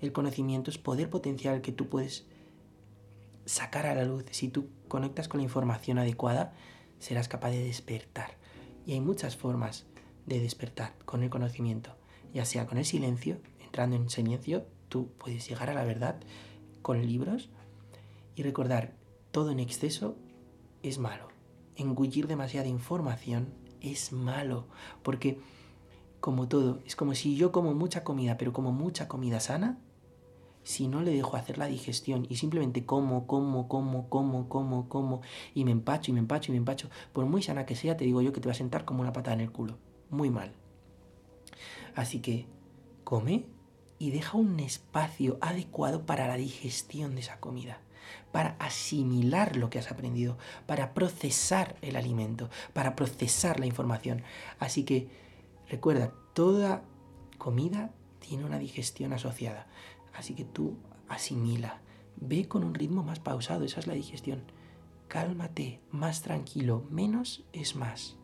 A: El conocimiento es poder potencial que tú puedes sacar a la luz. Si tú conectas con la información adecuada, serás capaz de despertar. Y hay muchas formas de despertar con el conocimiento, ya sea con el silencio, entrando en silencio, tú puedes llegar a la verdad con libros y recordar, todo en exceso es malo. Engullir demasiada información es malo, porque como todo, es como si yo como mucha comida, pero como mucha comida sana, si no le dejo hacer la digestión y simplemente como, como, como, como, como, como, y me empacho y me empacho y me empacho, por muy sana que sea, te digo yo que te va a sentar como una patada en el culo. Muy mal. Así que come y deja un espacio adecuado para la digestión de esa comida, para asimilar lo que has aprendido, para procesar el alimento, para procesar la información. Así que recuerda, toda comida tiene una digestión asociada. Así que tú asimila, ve con un ritmo más pausado, esa es la digestión. Cálmate, más tranquilo, menos es más.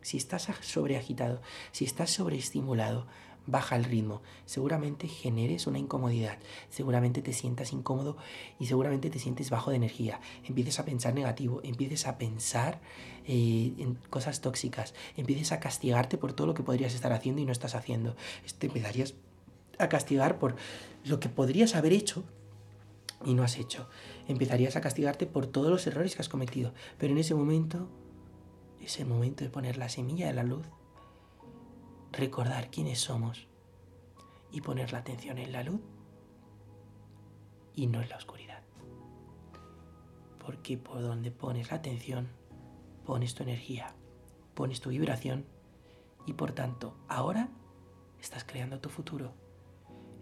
A: Si estás sobreagitado, si estás sobreestimulado, baja el ritmo. Seguramente generes una incomodidad, seguramente te sientas incómodo y seguramente te sientes bajo de energía. Empieces a pensar negativo, empieces a pensar eh, en cosas tóxicas, empieces a castigarte por todo lo que podrías estar haciendo y no estás haciendo. Te empezarías a castigar por lo que podrías haber hecho y no has hecho. Empezarías a castigarte por todos los errores que has cometido. Pero en ese momento, ese momento de poner la semilla de la luz, recordar quiénes somos y poner la atención en la luz y no en la oscuridad. Porque por donde pones la atención, pones tu energía, pones tu vibración y por tanto ahora estás creando tu futuro.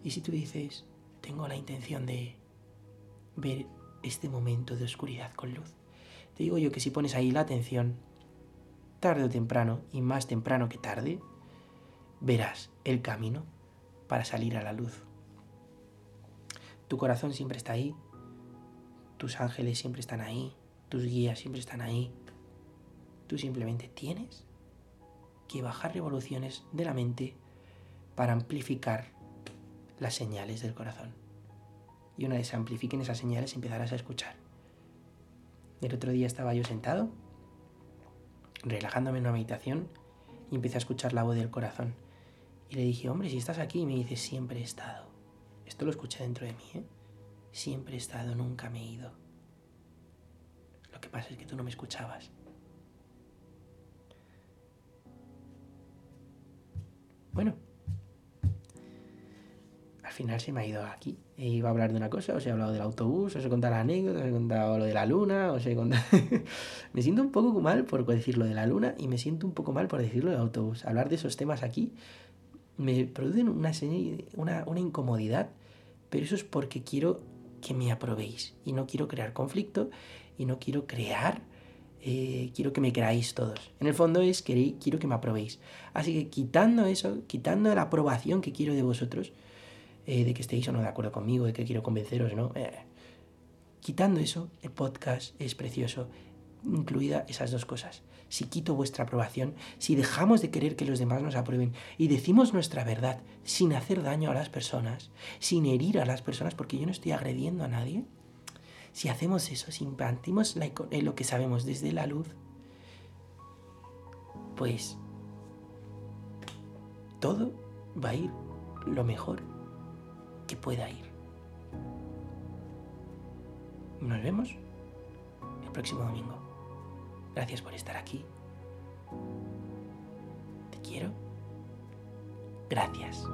A: Y si tú dices, tengo la intención de ver este momento de oscuridad con luz, te digo yo que si pones ahí la atención, tarde o temprano, y más temprano que tarde, verás el camino para salir a la luz. Tu corazón siempre está ahí, tus ángeles siempre están ahí, tus guías siempre están ahí. Tú simplemente tienes que bajar revoluciones de la mente para amplificar las señales del corazón. Y una vez se amplifiquen esas señales empezarás a escuchar. El otro día estaba yo sentado, relajándome en una meditación, y empecé a escuchar la voz del corazón. Y le dije, hombre, si estás aquí, me dice, siempre he estado. Esto lo escuché dentro de mí, ¿eh? Siempre he estado, nunca me he ido. Lo que pasa es que tú no me escuchabas. Bueno, al final se me ha ido aquí. E iba a hablar de una cosa, os he hablado del autobús, os he contado la anécdota, os he contado lo de la luna, os he contado... me siento un poco mal por decir lo de la luna y me siento un poco mal por decirlo del autobús. Hablar de esos temas aquí me producen una, una, incomodidad, pero eso es porque quiero que me aprobéis y no quiero crear conflicto y no quiero crear, eh, quiero que me creáis todos. En el fondo es que quiero que me aprobéis. Así que quitando eso, quitando la aprobación que quiero de vosotros, eh, de que estéis o no de acuerdo conmigo, de que quiero convenceros, ¿no? Eh, quitando eso, el podcast es precioso, incluida esas dos cosas si quito vuestra aprobación, si dejamos de querer que los demás nos aprueben y decimos nuestra verdad sin hacer daño a las personas, sin herir a las personas, porque yo no estoy agrediendo a nadie, si hacemos eso, si impartimos lo que sabemos desde la luz, pues todo va a ir lo mejor que pueda ir. Nos vemos el próximo domingo. Gracias por estar aquí. Te quiero. Gracias.